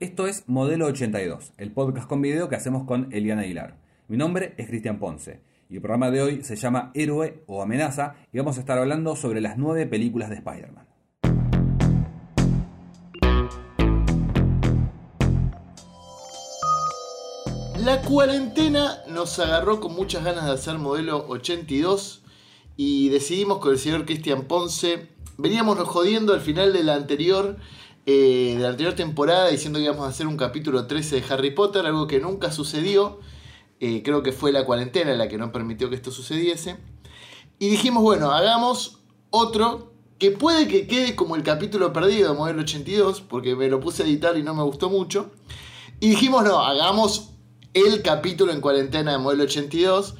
Esto es Modelo 82, el podcast con video que hacemos con Eliana Aguilar. Mi nombre es Cristian Ponce y el programa de hoy se llama Héroe o Amenaza y vamos a estar hablando sobre las nueve películas de Spider-Man. La cuarentena nos agarró con muchas ganas de hacer modelo 82 y decidimos con el señor Cristian Ponce. Veníamos jodiendo al final de la anterior eh, de la anterior temporada diciendo que íbamos a hacer un capítulo 13 de Harry Potter, algo que nunca sucedió. Eh, creo que fue la cuarentena la que no permitió que esto sucediese. Y dijimos, bueno, hagamos otro que puede que quede como el capítulo perdido de Modelo 82, porque me lo puse a editar y no me gustó mucho. Y dijimos, no, hagamos el capítulo en cuarentena de Modelo 82.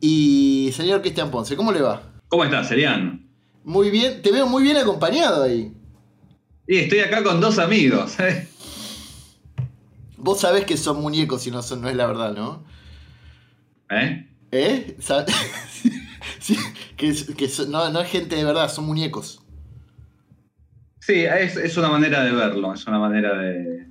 Y señor Cristian Ponce, ¿cómo le va? ¿Cómo estás, Serian? Muy bien, te veo muy bien acompañado ahí. Y estoy acá con dos amigos. ¿eh? Vos sabés que son muñecos y no, son, no es la verdad, ¿no? ¿Eh? ¿Eh? sí, que, que no, no, es gente de verdad, son muñecos. Sí, es, es, una manera de verlo, es una manera de...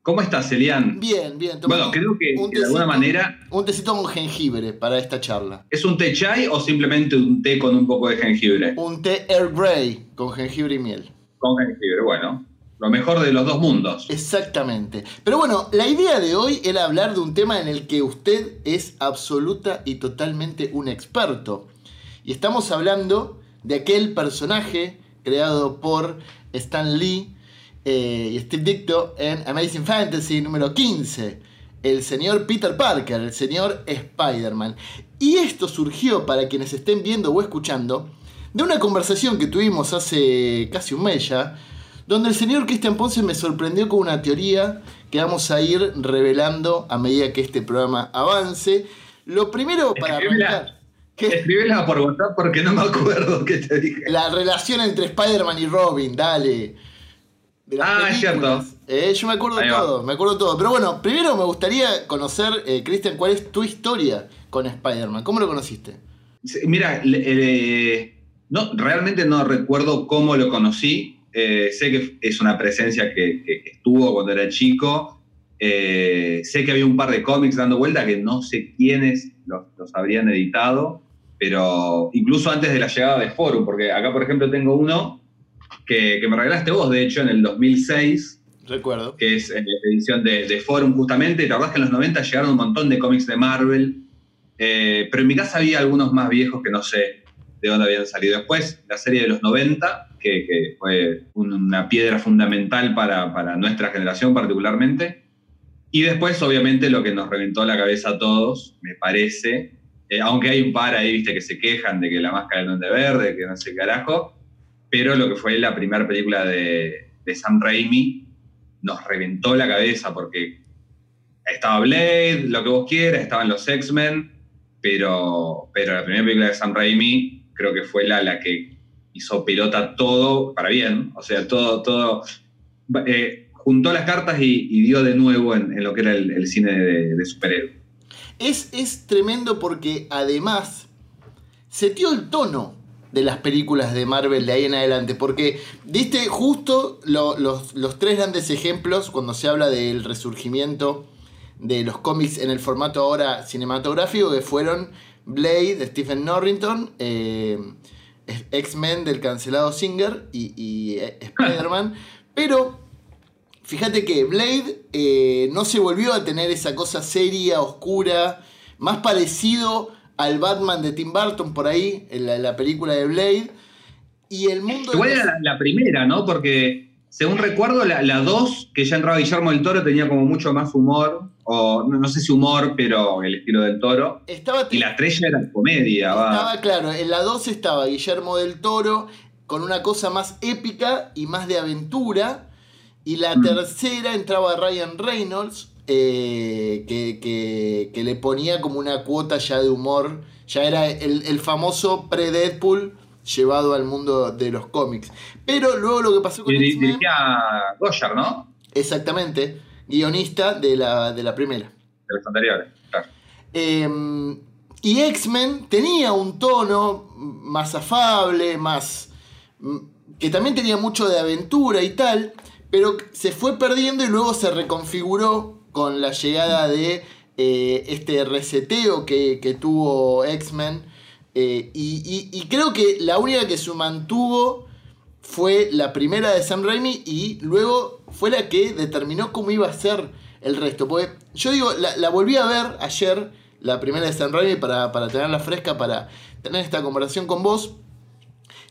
¿Cómo estás, Elian? Bien, bien. Bueno, creo que, de alguna manera... Un tecito con jengibre para esta charla. ¿Es un té chai o simplemente un té con un poco de jengibre? Un té Air Grey con jengibre y miel con jengibre. Bueno, lo mejor de los dos mundos. Exactamente. Pero bueno, la idea de hoy era hablar de un tema en el que usted es absoluta y totalmente un experto. Y estamos hablando de aquel personaje creado por Stan Lee eh, y Steve Ditko en Amazing Fantasy número 15. El señor Peter Parker, el señor Spider-Man. Y esto surgió, para quienes estén viendo o escuchando, de una conversación que tuvimos hace casi un mes ya, donde el señor Cristian Ponce me sorprendió con una teoría que vamos a ir revelando a medida que este programa avance. Lo primero para arrancar. Escríbela por WhatsApp porque no me acuerdo qué te dije. La relación entre Spider-Man y Robin, dale. ah, es cierto. Eh, yo me acuerdo de todo, me acuerdo todo. Pero bueno, primero me gustaría conocer, eh, Cristian, cuál es tu historia con Spider-Man. ¿Cómo lo conociste? Mira, eh, no, realmente no recuerdo cómo lo conocí. Eh, sé que es una presencia que, estuvo cuando era chico. Eh, sé que había un par de cómics dando vuelta que no sé quiénes los, habrían editado, pero incluso antes de la llegada de Forum, porque acá, por ejemplo, tengo uno que, me regalaste vos, de hecho, en el 2006. Recuerdo. Que es eh, edición de, de, Forum, justamente. La verdad es que en los 90 llegaron un montón de cómics de Marvel, pero en mi casa había algunos más viejos que no sé de dónde habían salido. Después, la serie de los 90, que, fue una piedra fundamental para, nuestra generación particularmente. Y después, obviamente, lo que nos reventó la cabeza a todos, me parece, eh, aunque hay un par ahí, viste, que se quejan de que la máscara es donde verde, que no sé carajo, pero lo que fue la primera película de, de Sam Raimi nos reventó la cabeza porque estaba Blade, lo que vos quieras, estaban los X-Men, pero, pero la primera película de Sam Raimi creo que fue la, que hizo pelota todo para bien, o sea, todo, todo, eh, juntó las cartas y, dio de nuevo en, lo que era el, cine de, de superhéroes. Es, es tremendo porque además se dio el tono de las películas de Marvel de ahí en adelante, porque diste justo los, los, tres grandes ejemplos cuando se habla del resurgimiento de los cómics en el formato ahora cinematográfico, que fueron Blade de Stephen Norrington, eh, X-Men del cancelado Singer y, eh, Spider-Man. Pero fíjate que Blade eh, no se volvió a tener esa cosa seria, oscura, más parecido al Batman de Tim Burton por ahí, en la, película de Blade. Y el mundo. Igual era la, primera, ¿no? Porque según recuerdo, la 2, que ya entraba Guillermo del Toro, tenía como mucho más humor o no, sé si humor, pero el estilo del toro. Estaba y la estrella era comedia. Estaba claro, en la 2 estaba Guillermo del Toro con una cosa más épica y más de aventura. Y la mm. tercera entraba Ryan Reynolds, eh, que, le ponía como una cuota ya de humor. Ya era el, famoso pre-Deadpool llevado al mundo de los cómics. Pero luego lo que pasó con... Y dirigía Goyer, ¿no? Exactamente guionista de la, de la primera. De los anteriores, claro. Em, y X-Men tenía un tono más afable, más. que también tenía mucho de aventura y tal, pero se fue perdiendo y luego se reconfiguró con la llegada de eh, este reseteo que, que tuvo X-Men. Eh, y, y- y creo que la única que se mantuvo fue la primera de Sam Raimi y luego fue la que determinó cómo iba a ser el resto. Porque yo digo, la, la volví a ver ayer, la primera de Sam Raimi, para, para tenerla fresca, para tener esta conversación con vos.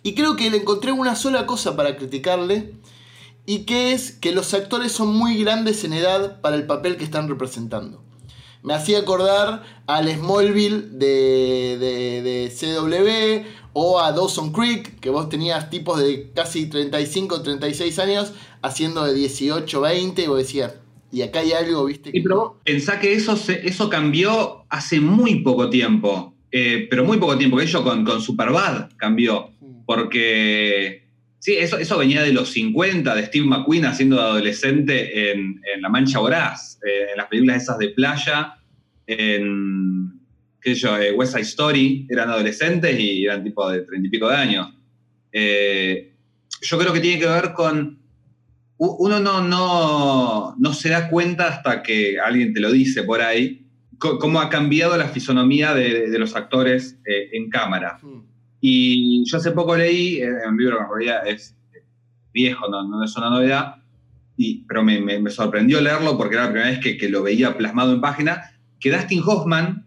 Y creo que le encontré una sola cosa para criticarle. Y que es que los actores son muy grandes en edad para el papel que están representando. Me hacía acordar al Smallville de, de, de CW o a Dawson Creek, que vos tenías tipos de casi 35 36 años haciendo de 18, 20, y vos decías, y acá hay algo, viste, que Sí, pero pensá que eso, se- eso cambió hace muy poco tiempo. Eh, pero muy poco tiempo. Que ello con, con Superbad cambió. Porque. Sí, eso, eso venía de los 50, de Steve McQueen haciendo de adolescente en, en La Mancha Voraz, eh, en las películas esas de playa, en. Qué sé yo, eh, West Side Story, eran adolescentes y eran tipo de treinta y pico de años. Eh, yo creo que tiene que ver con uno no, no, no se da cuenta hasta que alguien te lo dice por ahí, cómo ha cambiado la fisonomía de, de los actores eh, en cámara. Mm. Y yo hace poco leí, eh, en un libro que en realidad es viejo, no, no es una novedad, y, pero me, me- me sorprendió leerlo porque era la primera vez que, que lo veía plasmado en página, que Dustin Hoffman,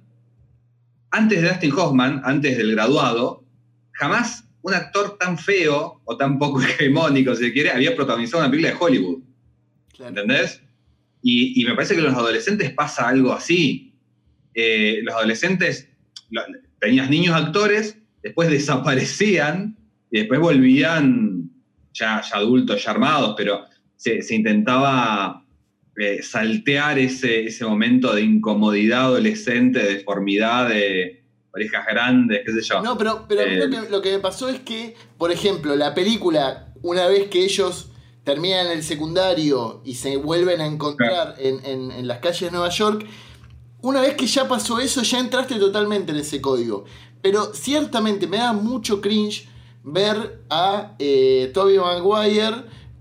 antes de Dustin Hoffman, antes del graduado, jamás un actor tan feo o tan poco hegemónico, si se quiere, había protagonizado una película de Hollywood. Claro. ¿Entendés? Y, y me parece que los adolescentes pasa algo así. Eh, los adolescentes, lo- tenías niños actores, después desaparecían y después volvían ya, ya adultos, ya armados, pero se, se intentaba eh, saltear ese, ese momento de incomodidad adolescente, de deformidad, de orejas grandes, qué sé yo. No, pero, pero a mí Eh, lo, que, lo que me pasó es que, por ejemplo, la película, una vez que ellos terminan el secundario y se vuelven a encontrar en, en- en las calles de Nueva York, una vez que ya pasó eso, ya entraste totalmente en ese código. Pero ciertamente me da mucho cringe ver a eh, Toby Maguire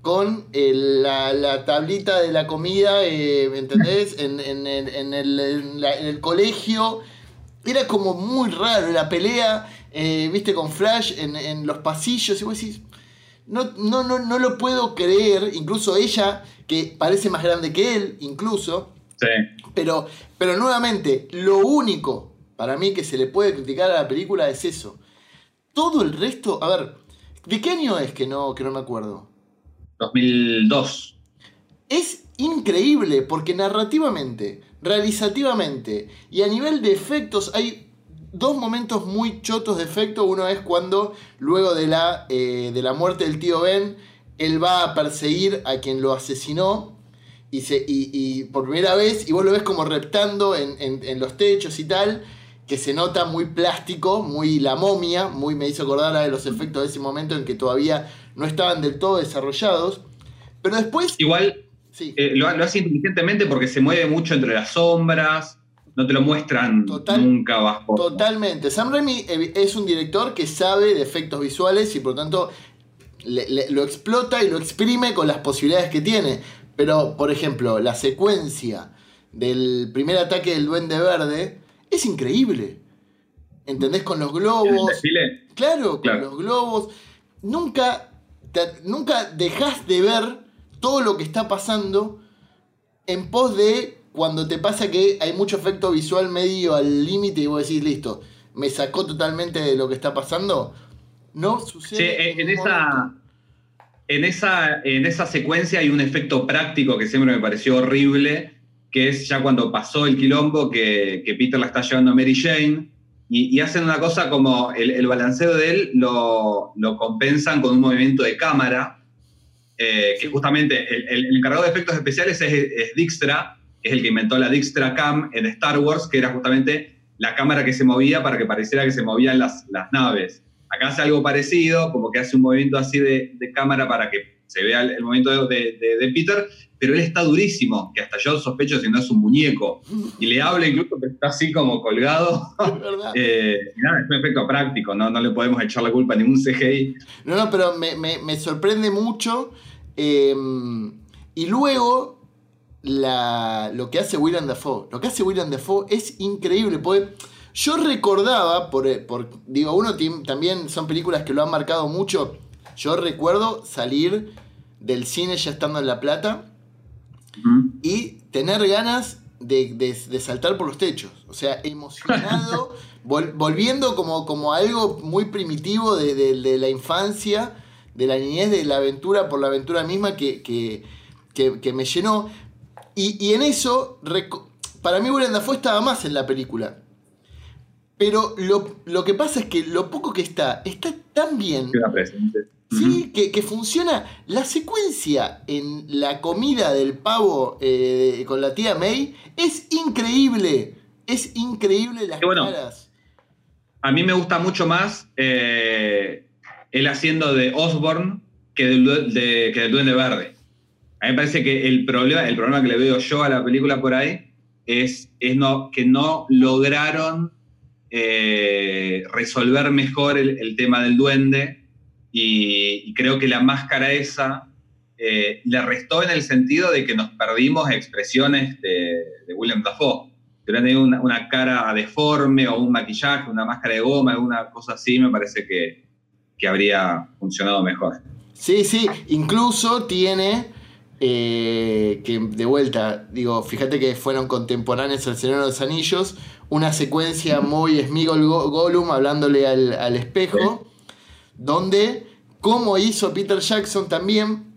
con el- la, la tablita de la comida, eh, ¿me entendés? En, en el- en el- en la- en el colegio. Era como muy raro la pelea, eh, viste, con Flash en, en los pasillos. Y vos decís, no, no, no, no lo puedo creer. Incluso ella, que parece más grande que él, incluso. Sí. Pero, pero nuevamente, lo único para mí que se le puede criticar a la película es eso. Todo el resto, a ver, ¿de qué año es que no, que no me acuerdo? 2002. Es increíble porque narrativamente, realizativamente y a nivel de efectos hay dos momentos muy chotos de efecto. Uno es cuando luego de la, eh, de la muerte del tío Ben, él va a perseguir a quien lo asesinó y, se, y, por primera vez, y vos lo ves como reptando en, en- en los techos y tal, que se nota muy plástico, muy la momia, muy me hizo acordar a los efectos de ese momento en que todavía no estaban del todo desarrollados. Pero después, Igual sí. eh, lo, lo hace inteligentemente porque se mueve mucho entre las sombras, no te lo muestran Total- nunca bajo. Totalmente. Sam Raimi es un director que sabe de efectos visuales y por tanto le- le- lo explota y lo exprime con las posibilidades que tiene. Pero, por ejemplo, la secuencia del primer ataque del Duende Verde es increíble. ¿Entendés? Con los ¿El globos. Claro, con Claro. los globos. Nunca, te- nunca dejas de ver todo lo que está pasando en pos de cuando te pasa que hay mucho efecto visual medio al límite y vos decís, listo, me sacó totalmente de lo que está pasando. No sucede. Sí, en, esa, en, esa, en esa secuencia hay un efecto práctico que siempre me pareció horrible, que es ya cuando pasó el quilombo que, que Peter la está llevando a Mary Jane, y, hacen una cosa como el, balanceo de él lo, lo compensan con un movimiento de cámara, eh, que justamente el, el- encargado de efectos especiales es, es Dijkstra, es el que inventó la Dijkstra Cam en Star Wars, que era justamente la cámara que se movía para que pareciera que se movían las, las naves. Acá hace algo parecido, como que hace un movimiento así de, de cámara para que se vea el, el movimiento de, de- de Peter, pero él está durísimo, que hasta yo sospecho si no es un muñeco. Y le habla incluso que está así como colgado. Es verdad. Eh, nada, es un efecto práctico, ¿no? no le podemos echar la culpa a ningún CGI. No, no, pero me, me- me sorprende mucho Em, y luego, la, lo que hace William Dafoe. Lo que hace William Dafoe es increíble. Porque yo recordaba, por, por digo, uno también son películas que lo han marcado mucho. Yo recuerdo salir del cine ya estando en La Plata y tener ganas de, saltar por los techos. O sea, emocionado, volviendo como, como algo muy primitivo de, la infancia, de la niñez, de la aventura por la aventura misma que, que, me llenó. Y, en eso, para mí Willem Dafoe estaba más en la película. Pero lo, que pasa es que lo poco que está, está tan bien. Sí, que, funciona. La secuencia en la comida del pavo eh, con la tía May es increíble. Es increíble las caras. A mí me gusta mucho más eh, él haciendo de Osborne que del, de, que del Duende Verde. A mí me parece que el problema, el problema que le veo yo a la película por ahí es, es no, que no lograron eh, resolver mejor el tema del duende y, creo que la máscara esa eh, le restó en el sentido de que nos perdimos expresiones de, William Dafoe. Hubiera tenido una, cara deforme o un maquillaje, una máscara de goma, alguna cosa así, me parece que, habría funcionado mejor. Sí, sí, incluso tiene eh, que de vuelta, digo, fíjate que fueron contemporáneos al Señor de los Anillos, una secuencia muy Smigol Gollum hablándole al, espejo donde, como hizo Peter Jackson también,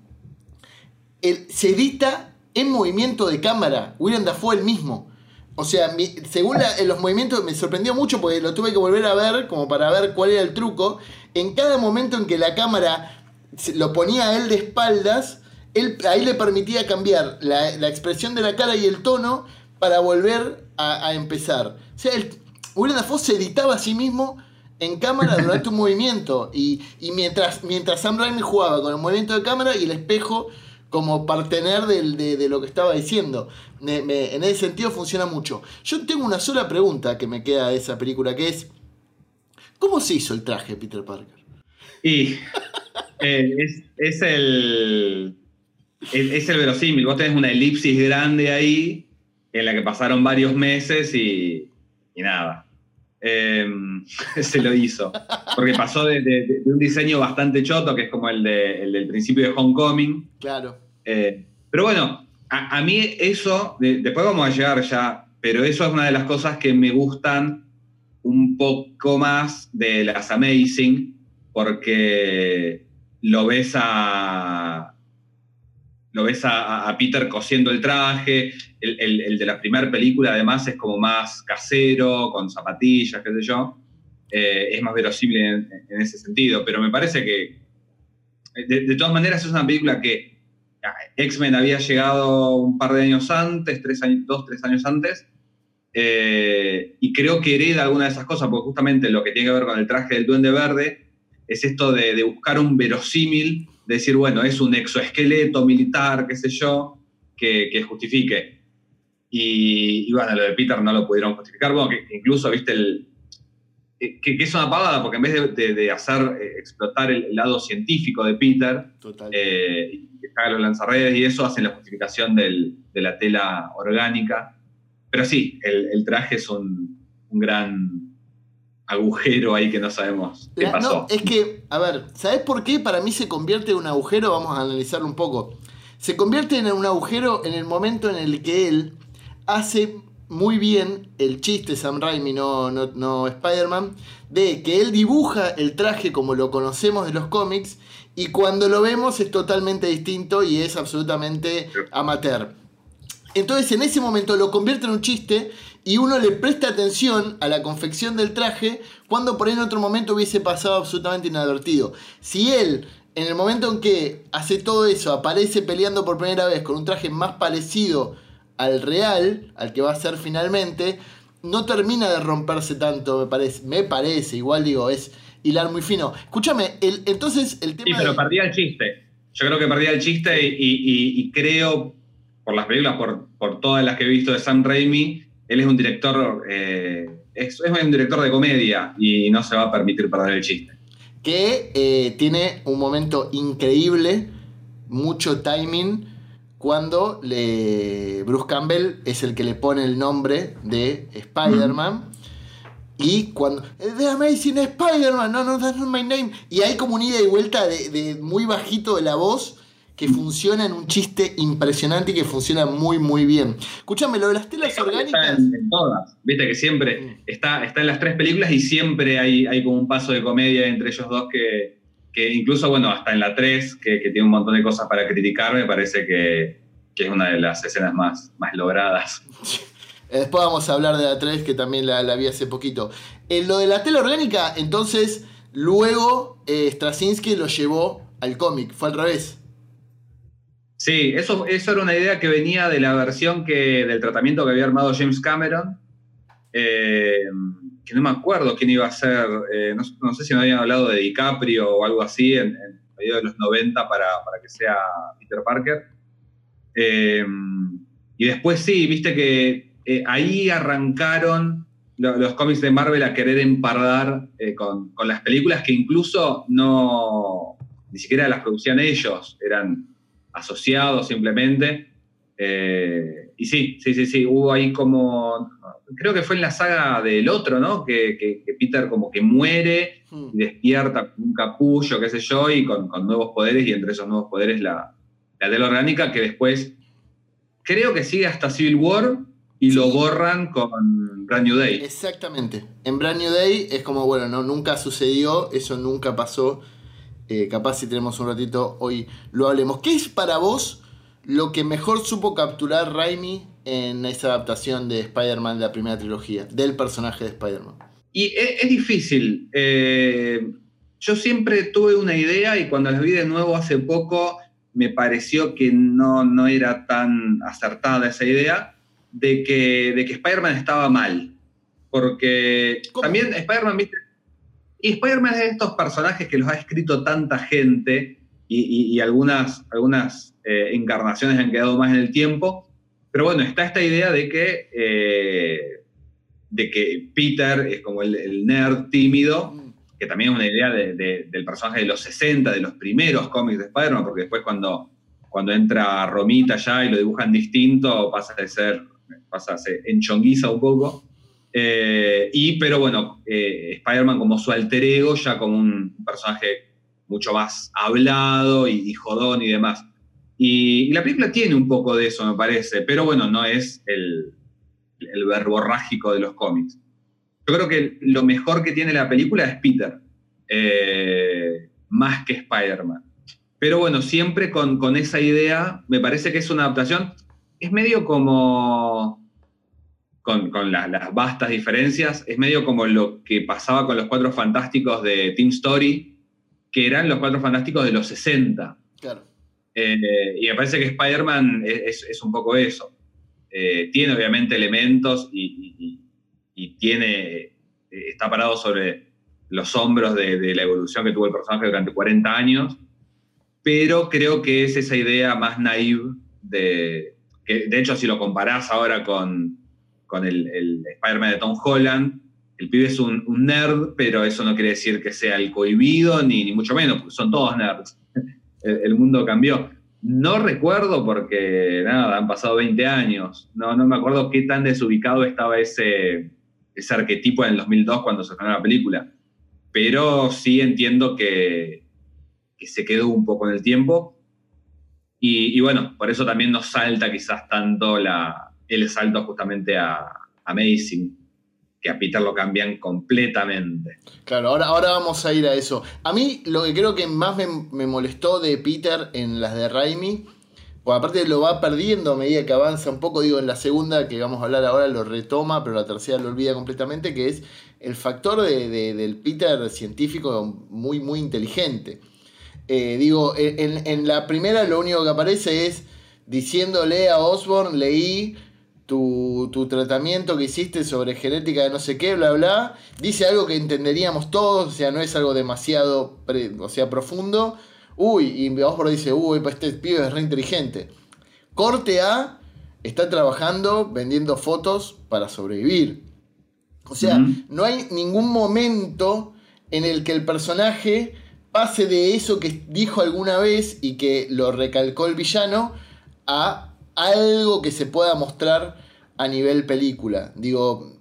se edita en movimiento de cámara. William Dafoe el mismo. O sea, según los movimientos, me sorprendió mucho porque lo tuve que volver a ver, como para ver cuál era el truco. En cada momento en que la cámara lo ponía a él de espaldas, él, ahí le permitía cambiar la, expresión de la cara y el tono para volver a, empezar. O sea, William Dafoe se editaba a sí mismo en cámara durante un movimiento. Y, mientras, mientras Sam Raimi jugaba con el movimiento de cámara y el espejo como partener de, de, lo que estaba diciendo. en ese sentido funciona mucho. Yo tengo una sola pregunta que me queda de esa película, que es, ¿cómo se hizo el traje Peter Parker? Y eh, es, el... Es, el verosímil, vos tenés una elipsis grande ahí en la que pasaron varios meses y, y nada, Em, se lo hizo. Porque pasó de, un diseño bastante choto, que es como el, del principio de Homecoming. Claro. Eh, pero bueno, a, mí eso, después vamos a llegar ya, pero eso es una de las cosas que me gustan un poco más de las Amazing, porque lo ves a, lo ves a, Peter cosiendo el traje, el, de la primera película además es como más casero, con zapatillas, qué sé yo, eh, es más verosímil en, ese sentido, pero me parece que de, todas maneras es una película que ah, X-Men había llegado un par de años antes, tres años, dos, tres años antes, eh, y creo que hereda alguna de esas cosas, porque justamente lo que tiene que ver con el traje del duende verde es esto de, de buscar un verosímil decir, bueno, es un exoesqueleto militar, qué sé yo, que, justifique. Y, bueno, lo de Peter no lo pudieron justificar. Bueno, que, incluso, viste, el, que, es una pagada, porque en vez de, hacer eh, explotar el, lado científico de Peter, eh, y que haga los lanzarredes y eso, hacen la justificación de la tela orgánica. Pero sí, el, traje es un, un gran agujero ahí que no sabemos qué pasó. No, es que, a ver, ¿sabes por qué para mí se convierte en un agujero? Vamos a analizarlo un poco. Se convierte en un agujero en el momento en el que él hace muy bien el chiste Sam Raimi, no, no, no Spider-Man, de que él dibuja el traje como lo conocemos de los cómics y cuando lo vemos es totalmente distinto y es absolutamente amateur. Entonces en ese momento lo convierte en un chiste y uno le presta atención a la confección del traje cuando por ahí en otro momento hubiese pasado absolutamente inadvertido. Si él, en el momento en que hace todo eso, aparece peleando por primera vez con un traje más parecido al real, al que va a ser finalmente, no termina de romperse tanto, me parece. Me parece, igual digo, es hilar muy fino. Escúchame, el, entonces el tema. Sí, pero perdía el chiste. Yo creo que perdía el chiste y, creo, por las películas, por, por todas las que he visto de Sam Raimi, él es un director, eh, es, un director de comedia y no se va a permitir perder el chiste. Que eh, tiene un momento increíble mucho timing cuando le, Bruce Campbell es el que le pone el nombre de Spider-Man. Y cuando. The Amazing Spider-Man, no, no, that's not my name. Y hay como un ida y vuelta de, de muy bajito de la voz que funciona en un chiste impresionante y que funciona muy, muy bien. Escúchame, lo de las telas Está orgánicas. en, en todas. Viste que siempre está, está en las tres películas y siempre hay, hay como un paso de comedia entre ellos dos que, que incluso, bueno, hasta en la 3, que, que tiene un montón de cosas para criticar, me parece que, que es una de las escenas más, más logradas. Eh, Después vamos a hablar de la 3, que también la, la vi hace poquito. En lo de la tela orgánica, entonces, luego eh, Straczynski lo llevó al cómic. Fue al revés. Sí, eso, eso era una idea que venía de la versión que, del tratamiento que había armado James Cameron, eh, que no me acuerdo quién iba a ser, eh, no, sé si me habían hablado de DiCaprio o algo así en, en medio de los 90 para, para que sea Peter Parker. Eh, y después sí, viste que eh, ahí arrancaron lo- los cómics de Marvel a querer empardar con, con las películas que incluso no, ni siquiera las producían ellos, eran asociados simplemente. Y sí, sí, sí, sí, hubo ahí como, creo que fue en la saga del otro, ¿no? Que, que- que Peter como que muere Hmm. y despierta con un capullo, qué sé yo, y con, con nuevos poderes, y entre esos nuevos poderes la, la tela orgánica, que después creo que sigue hasta Civil War y lo borran con Brand New Day. Exactamente. En Brand New Day es como, bueno, no, nunca sucedió, eso nunca pasó. Eh, capaz si tenemos un ratito hoy lo hablemos. ¿Qué es para vos lo que mejor supo capturar Raimi en esa adaptación de Spider-Man de la primera trilogía, del personaje de Spider-Man? Y es, es difícil. eh, yo siempre tuve una idea y cuando las vi de nuevo hace poco me pareció que no, no era tan acertada esa idea de que, de que Spider-Man estaba mal. Porque ¿Cómo? también Spider-Man, ¿viste? Y Spider-Man es de estos personajes que los ha escrito tanta gente y, y- y algunas, algunas eh, encarnaciones han quedado más en el tiempo. Pero bueno, está esta idea de que, eh, de que Peter es como el, el nerd tímido, que también es una idea de- de- del personaje de los 60, de los primeros cómics de Spider-Man, porque después cuando, cuando entra Romita ya y lo dibujan distinto, pasa de ser, pasa, se enchonguiza un poco. Eh, y, pero bueno, eh, Spider-Man como su alter ego, ya como un personaje mucho más hablado y, y jodón y demás. Y, la película tiene un poco de eso, me parece, pero bueno, no es el, el verborrágico de los cómics. Yo creo que lo mejor que tiene la película es Peter, eh, más que Spider-Man. Pero bueno, siempre con, esa idea, me parece que es una adaptación, es medio como, con, con la- las vastas diferencias, es medio como lo que pasaba con los Cuatro Fantásticos de Team Story, que eran los Cuatro Fantásticos de los 60. Claro. Eh, y me parece que Spider-Man es, un poco eso. Eh, tiene obviamente elementos y, tiene, eh, está parado sobre los hombros de, la evolución que tuvo el personaje durante 40 años, pero creo que es esa idea más naive de, que de hecho si lo comparás ahora con, con el, el Spider-Man de Tom Holland, el pibe es un, un nerd, pero eso no quiere decir que sea el cohibido, ni, ni mucho menos, porque son todos nerds. El, mundo cambió. No recuerdo porque, nada, han pasado 20 años. No, no me acuerdo qué tan desubicado estaba ese, ese arquetipo en el 2002 cuando se estrenó la película. Pero sí entiendo que, que se quedó un poco en el tiempo. Y, y bueno, por eso también nos salta quizás tanto la, el salto justamente a Amazing, que a Peter lo cambian completamente. Claro, ahora, ahora vamos a ir a eso. A mí lo que creo que más me, molestó de Peter en las de Raimi, pues aparte lo va perdiendo a medida que avanza un poco, digo, en la segunda que vamos a hablar ahora lo retoma, pero la tercera lo olvida completamente, que es el factor de- del Peter científico muy, muy inteligente. Eh, digo, en, en la primera lo único que aparece es diciéndole a Osborn, leí tu, tu tratamiento que hiciste sobre genética de no sé qué, bla, bla. Dice algo que entenderíamos todos, o sea, no es algo demasiado pre- o sea, profundo. Uy, y Osborn dice, uy, pues este pibe es re inteligente. Corte A está trabajando vendiendo fotos para sobrevivir. O sea, no hay ningún momento en el que el personaje pase de eso que dijo alguna vez y que lo recalcó el villano a algo que se pueda mostrar a nivel película. Digo,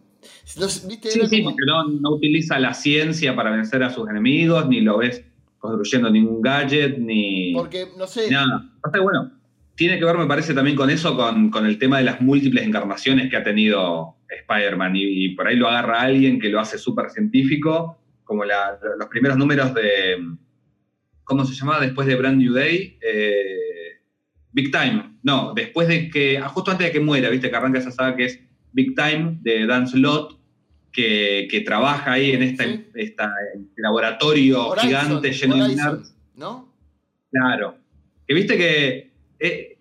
¿viste? Sí, sí, porque no, no, utiliza la ciencia para vencer a sus enemigos, ni lo ves construyendo ningún gadget, ni. Porque, no sé. Nada. bueno, tiene que ver, me parece, también con eso, con, con el tema de las múltiples encarnaciones que ha tenido Spider-Man. Y, por ahí lo agarra alguien que lo hace súper científico, como los primeros números de. ¿Cómo se llamaba? Después de Brand New Day. Eh, Big Time. No, después de que. Ah, justo antes de que muera, ¿viste? Que arranca esa saga que es Big Time de Dan Slott. Que, que, trabaja ahí en este laboratorio gigante lleno de nerds. ¿No? Claro. Que viste que eh,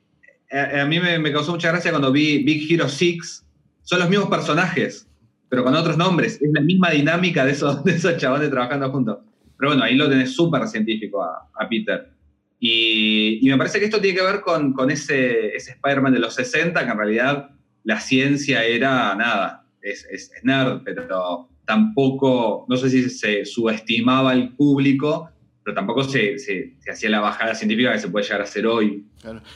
a, mí me, me, causó mucha gracia cuando vi Big Hero 6, son los mismos personajes, pero con otros nombres. Es la misma dinámica de esos, de esos chavales trabajando juntos. Pero bueno, ahí lo tenés súper científico a, Peter. Y, me parece que esto tiene que ver con, con ese, ese Spider-Man de los 60, que en realidad la ciencia era nada, es, es, nerd, pero tampoco, no sé si se subestimaba el público, pero tampoco se, se, hacía la bajada científica que se puede llegar a hacer hoy.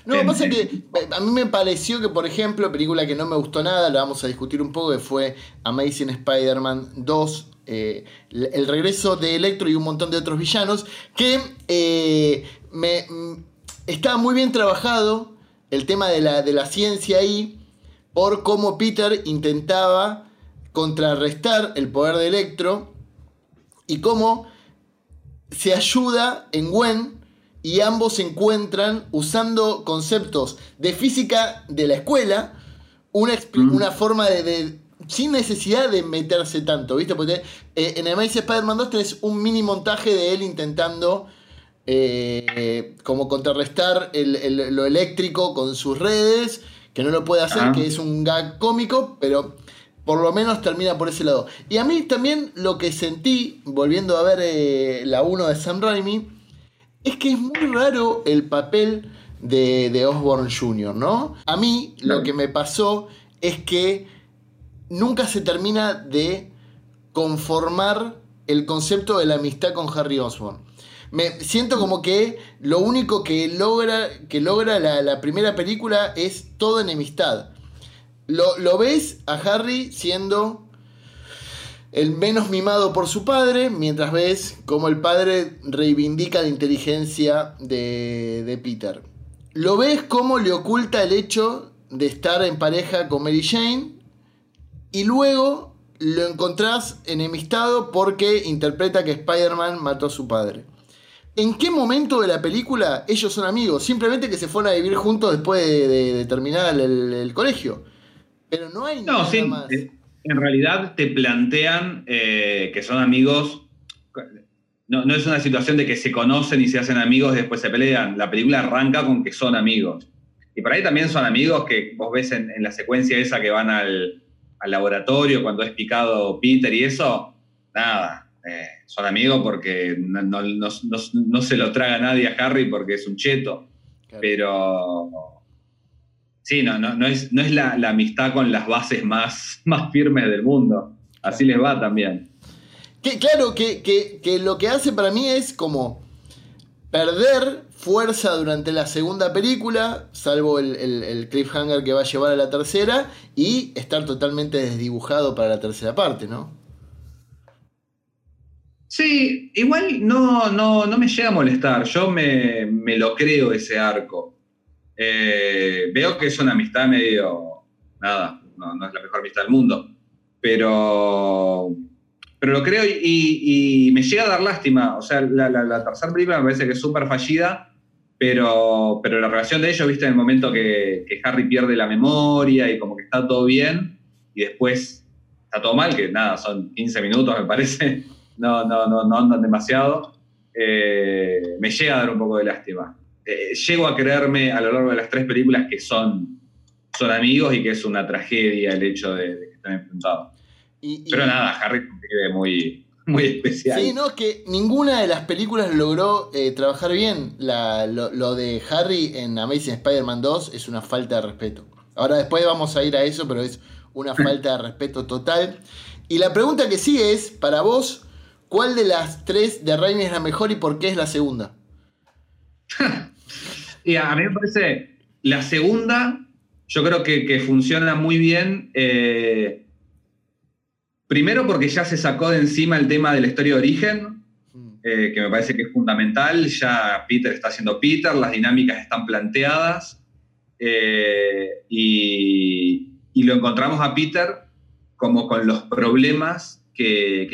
No, pasa que eh, a mí me pareció que, por ejemplo, película que no me gustó nada, la vamos a discutir un poco, que fue Amazing Spider-Man 2, eh, el regreso de Electro y un montón de otros villanos, que eh, me, estaba muy bien trabajado el tema de la, de la ciencia ahí, por cómo Peter intentaba contrarrestar el poder de Electro y cómo se ayuda en Gwen y ambos se encuentran usando conceptos de física de la escuela, una, mm. una forma de, sin necesidad de meterse tanto, ¿viste? Porque eh, en Amazing Spider-Man 2 tenés un mini montaje de él intentando eh, como contrarrestar lo eléctrico con sus redes, que no lo puede hacer, ah. que es un gag cómico, pero por lo menos termina por ese lado. Y a mí también lo que sentí, volviendo a ver eh, la 1 de Sam Raimi, es que es muy raro el papel de, de Osborne Jr., ¿no? A mí lo que me pasó es que nunca se termina de conformar el concepto de la amistad con Harry Osborne. Me siento como que lo único que logra, que logra la, primera película es toda enemistad. Lo, ves a Harry siendo el menos mimado por su padre, mientras ves cómo el padre reivindica la inteligencia de, Peter. Lo ves cómo le oculta el hecho de estar en pareja con Mary Jane y luego lo encontrás enemistado porque interpreta que Spider-Man mató a su padre. ¿En qué momento de la película ellos son amigos? Simplemente que se fueron a vivir juntos después de, terminar el colegio. Pero no hay no, sí, eh, En realidad te plantean eh, que son amigos. No, es una situación de que se conocen y se hacen amigos y después se pelean. La película arranca con que son amigos. Y por ahí también son amigos que vos ves en, la secuencia esa que van al, laboratorio cuando es picado Peter y eso. Nada, eh, son amigos porque no, se lo traga nadie a Harry porque es un cheto. Pero Sí, no, no, no es, no es la, amistad con las bases más, más firmes del mundo. Así les va también. Que, claro, que, lo que hace para mí es como perder fuerza durante la segunda película, salvo el, el, cliffhanger que va a llevar a la tercera, y estar totalmente desdibujado para la tercera parte, ¿no? Sí, igual no, no, no me llega a molestar. Yo me, me lo creo ese arco. Eh, veo que es una amistad medio, nada, no, es la mejor amistad del mundo, pero, pero lo creo y, me llega a dar lástima. O sea, la, tercera película me parece que es súper fallida, pero, pero la relación de ellos, viste, en el momento que, Harry pierde la memoria y como que está todo bien, y después está todo mal, que nada, son 15 minutos me parece, no, no, no, no andan demasiado, eh, me llega a dar un poco de lástima. Eh, llego a creerme a lo largo de las tres películas que son, son amigos y que es una tragedia el hecho de, que estén enfrentados. Pero nada, Harry es muy, muy especial. Sí, no, es que ninguna de las películas logró eh, trabajar bien. lo, de Harry en Amazing Spider-Man 2 es una falta de respeto. Ahora después vamos a ir a eso, pero es una falta de respeto total. Y la pregunta que sigue es, para vos, ¿Cuál de las tres de Raimi es la mejor y por qué es la segunda? y a mí me parece la segunda, yo creo que, funciona muy bien. Eh, primero porque ya se sacó de encima el tema de la historia de origen, mm. eh, que me parece que es fundamental. Ya Peter está haciendo Peter, las dinámicas están planteadas. Eh, y, lo encontramos a Peter como con los problemas que,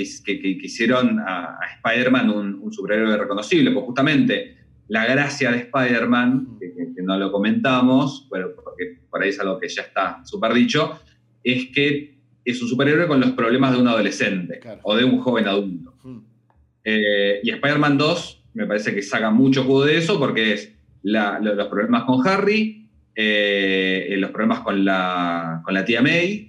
hicieron a, Spider-Man un, superhéroe reconocible. Pues justamente la gracia de Spider-Man, que, no lo comentamos, bueno, porque por ahí es algo que ya está súper dicho, es que es un superhéroe con los problemas de un adolescente o de un joven adulto. Eh, y Spider-Man 2 me parece que saca mucho jugo de eso porque es los problemas con Harry, eh, los problemas con la, con la tía May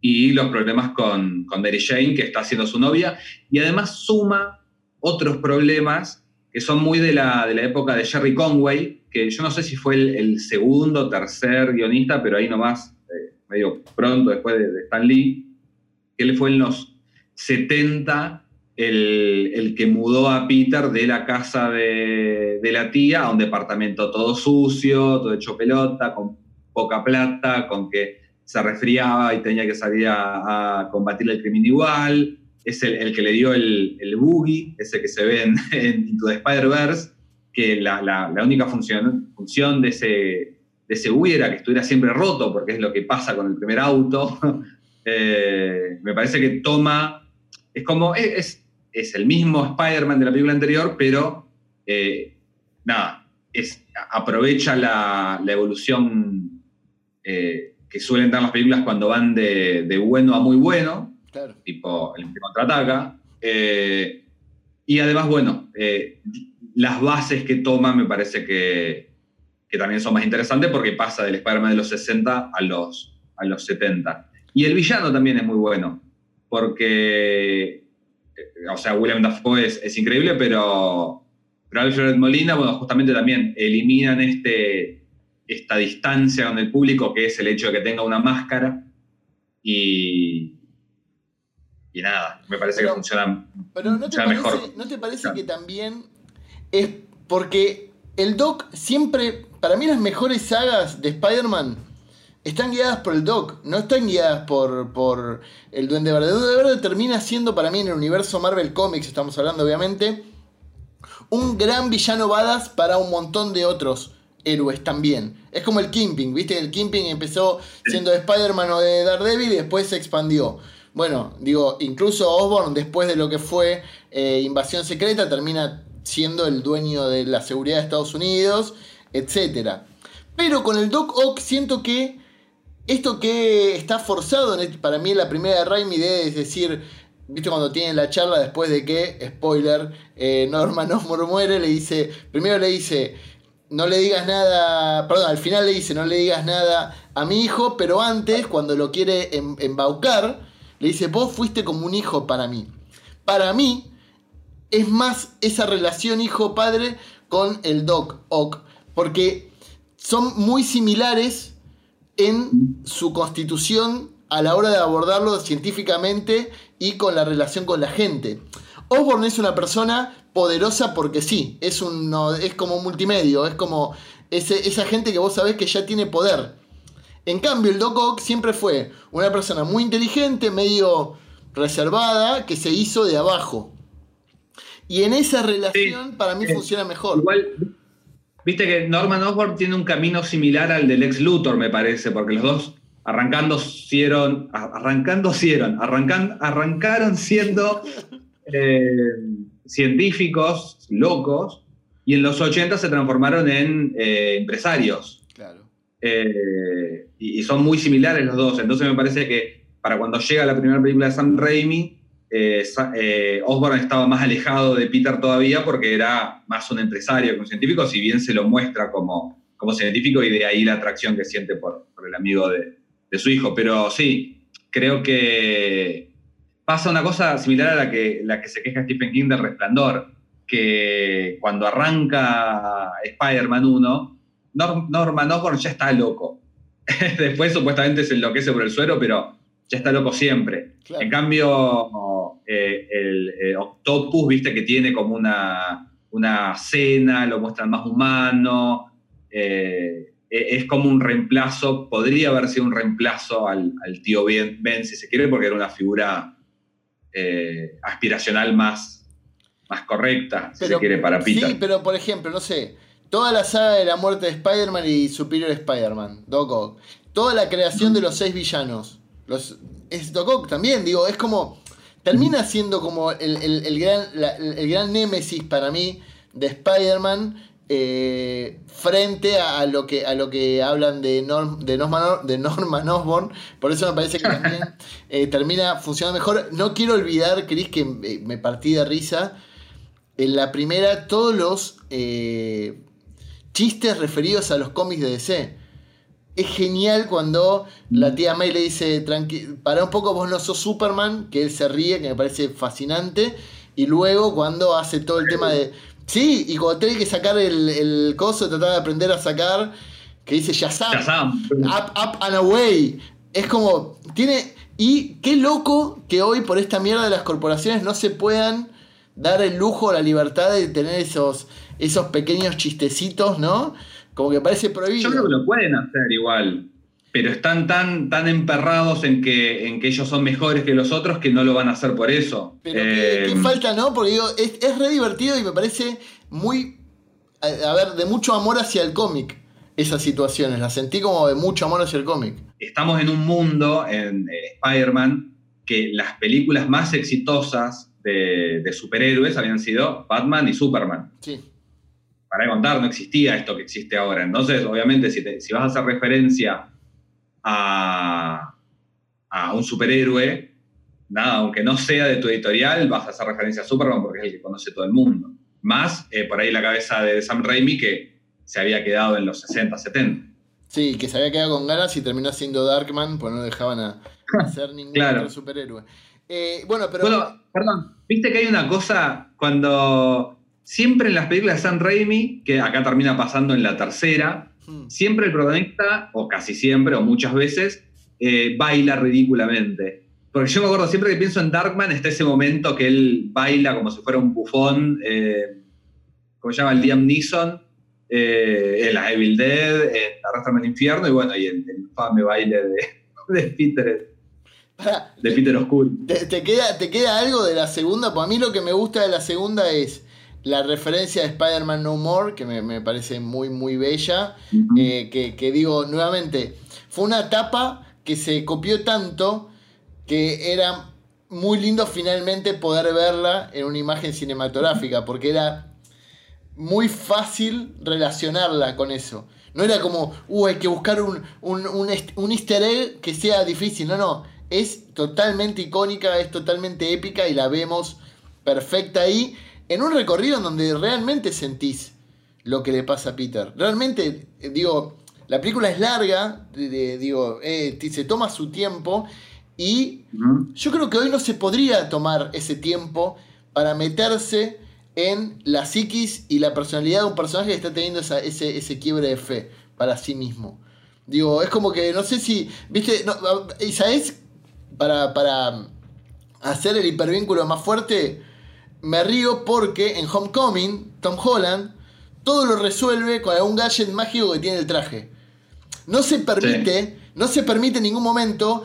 y los problemas con, con Mary Jane, que está siendo su novia, y además suma otros problemas que son muy de la, de la época de Jerry Conway, que yo no sé si fue el, segundo o tercer guionista, pero ahí nomás, eh, medio pronto después de, Stan Lee, que él fue en los 70 el, que mudó a Peter de la casa de, la tía a un departamento todo sucio, todo hecho pelota, con poca plata, con que se resfriaba y tenía que salir a combatir el crimen igual, es el, que le dio el, el, boogie, ese que se ve en, Into the Spider-Verse, que la, única función, función de, ese, de ese boogie era que estuviera siempre roto, porque es lo que pasa con el primer auto. Eh, me parece que toma, es como, es, es el mismo Spider-Man de la película anterior, pero eh, nada, es, aprovecha la, evolución eh, que suelen dar las películas cuando van de, de bueno a muy bueno, tipo el contraataca. Eh, y además, bueno, eh, las bases que toma me parece que, también son más interesantes porque pasa del Spider-Man de los 60 a los, a los 70. Y el villano también es muy bueno, porque, eh, o sea, William Dafoe es, increíble, pero, pero Alfred Molina, bueno, justamente también eliminan este, esta distancia con el público, que es el hecho de que tenga una máscara. Y, y nada, me parece que funciona, pero ¿no te parece, mejor. ¿No te parece que también es porque el Doc siempre, para mí las mejores sagas de Spider-Man están guiadas por el Doc, no están guiadas por, por el Duende Verde. El Duende Verde termina siendo para mí en el universo Marvel Comics, estamos hablando obviamente, un gran villano badass para un montón de otros héroes también. Es como el Kimping, ¿viste? El Kimping empezó siendo de Spider-Man o de Daredevil y después se expandió. Bueno, digo, incluso Osborn, después de lo que fue eh, Invasión Secreta, termina siendo el dueño de la seguridad de Estados Unidos, etc. Pero con el Doc Ock siento que esto que está forzado, para mí la primera de Raimi de es decir, viste cuando tiene la charla después de que, spoiler, eh, Norman Osborn muere, le dice, primero le dice, no le digas nada, perdón, al final le dice, no le digas nada a mi hijo, pero antes, cuando lo quiere em, embaucar, le dice, vos fuiste como un hijo para mí. Para mí es más esa relación hijo-padre con el Doc Ock, porque son muy similares en su constitución a la hora de abordarlo científicamente y con la relación con la gente. Osborn es una persona poderosa porque sí, es, un, es como multimedio, es como esa gente que vos sabés que ya tiene poder. En cambio, el Doc Ock siempre fue una persona muy inteligente, medio reservada, que se hizo de abajo. Y en esa relación para mí funciona mejor. Igual, viste que Norman Osborn tiene un camino similar al del ex Luthor, me parece, porque los dos arrancando hicieron, arrancando hicieron, arrancaron siendo eh, científicos locos y en los 80 se transformaron en eh, empresarios. Claro. Eh, y, son muy similares los dos. Entonces me parece que para cuando llega la primera película de Sam Raimi, eh, eh, Osborn estaba más alejado de Peter todavía porque era más un empresario que un científico, si bien se lo muestra como, como científico y de ahí la atracción que siente por, el amigo de, su hijo. Pero sí, creo que pasa una cosa similar a la que, la que se queja Stephen King del resplandor, que cuando arranca Spider-Man 1, Norman Osborn ya está loco. Después supuestamente se enloquece por el suero, pero ya está loco siempre. En cambio, eh, el eh, Octopus, viste que tiene como una, una cena, lo muestran más humano. eh, e- es como un reemplazo, podría haber sido un reemplazo al, al tío Ben, Ben, si se quiere, porque era una figura eh, aspiracional más, más correcta, si se quiere, para Peter. Sí, pero por ejemplo, no sé, toda la saga de la muerte de Spider-Man y Superior Spider-Man, Doc Ock, toda la creación de los seis villanos, los, es Doc Ock también, digo, es como, termina siendo como el, el- el gran, la- el gran némesis para mí de Spider-Man. Eh, frente a, lo que a lo que hablan de, Norm, de, Norman, Or- de Norman Osborn por eso me parece que también eh, termina funcionando mejor no quiero olvidar Chris que eh, me partí de risa en la primera todos los eh, chistes referidos a los cómics de DC. Es genial cuando la tía May le dice, "Tranqui- para un poco, vos no sos Superman, que él se ríe, que me parece fascinante. Y luego cuando hace todo el tema de... Sí, y cuando tiene que sacar el, el coso, tratar de aprender a sacar, que dice Shazam. Shazam. Up, up and away. Es como. Tiene. Y qué loco que hoy, por esta mierda de las corporaciones, no se puedan dar el lujo, la libertad de tener esos, esos pequeños chistecitos, ¿no? Como que parece prohibido. Yo creo que lo pueden hacer igual, pero están tan, tan emperrados en que, en que ellos son mejores que los otros que no lo van a hacer por eso. Pero Eh, qué falta, ¿no? Porque digo, es, es re divertido y me parece muy. A, a ver, de mucho amor hacia el cómic. Esas situaciones. Las sentí como de mucho amor hacia el cómic. estamos en un mundo, en eh, Spider-Man, que las películas más exitosas de, de superhéroes habían sido Batman y Superman. Sí. Para contar, no existía esto que existe ahora. Entonces, obviamente, si, te- si vas a hacer referencia a, a un superhéroe, nada, aunque no sea de tu editorial, vas a hacer referencia a Superman porque es el que conoce todo el mundo. Más eh, por ahí la cabeza de Sam Raimi que se había quedado en los 60, 70. Sí, que se había quedado con ganas y terminó siendo Darkman, pues no dejaban a, hacer ningún Claro. otro superhéroe. Eh, bueno, pero. Bueno, perdón, viste que hay una cosa cuando siempre en las películas de Sam Raimi, que acá termina pasando en la tercera, Hmm. siempre el protagonista, o casi siempre, o muchas veces, eh, baila ridículamente. Porque yo me acuerdo, siempre que pienso en Darkman, está ese momento que él baila como si fuera un bufón, eh, ¿cómo se llama? El Liam Neeson, eh, en la Evil Dead, en Arrastrame al Infierno, y bueno, y el, el infame baile de, de Peter, Pará, de Peter Oscuro. ¿te, te queda, ¿Te queda algo de la segunda? Pues a mí lo que me gusta de la segunda es la referencia de Spider-Man No More, que me, me parece muy, muy bella. Eh, que, que digo nuevamente, fue una etapa que se copió tanto que era muy lindo finalmente poder verla en una imagen cinematográfica, porque era muy fácil relacionarla con eso. No era como, uh, hay que buscar un, un, un un easter egg que sea difícil. No, no. Es totalmente icónica, es totalmente épica y la vemos perfecta ahí. En un recorrido en donde realmente sentís lo que le pasa a Peter. Realmente, eh, digo, la película es larga, de- de- digo, eh, se toma su tiempo y yo creo que hoy no se podría tomar ese tiempo para meterse en la psiquis y la personalidad de un personaje que está teniendo esa- ese, ese quiebre de fe para sí mismo. Digo, es como que no sé si, viste, no, y sabes, para, para hacer el hipervínculo más fuerte, me río porque en Homecoming, Tom Holland, todo lo resuelve con algún gadget mágico que tiene el traje. No se permite, no se permite en ningún momento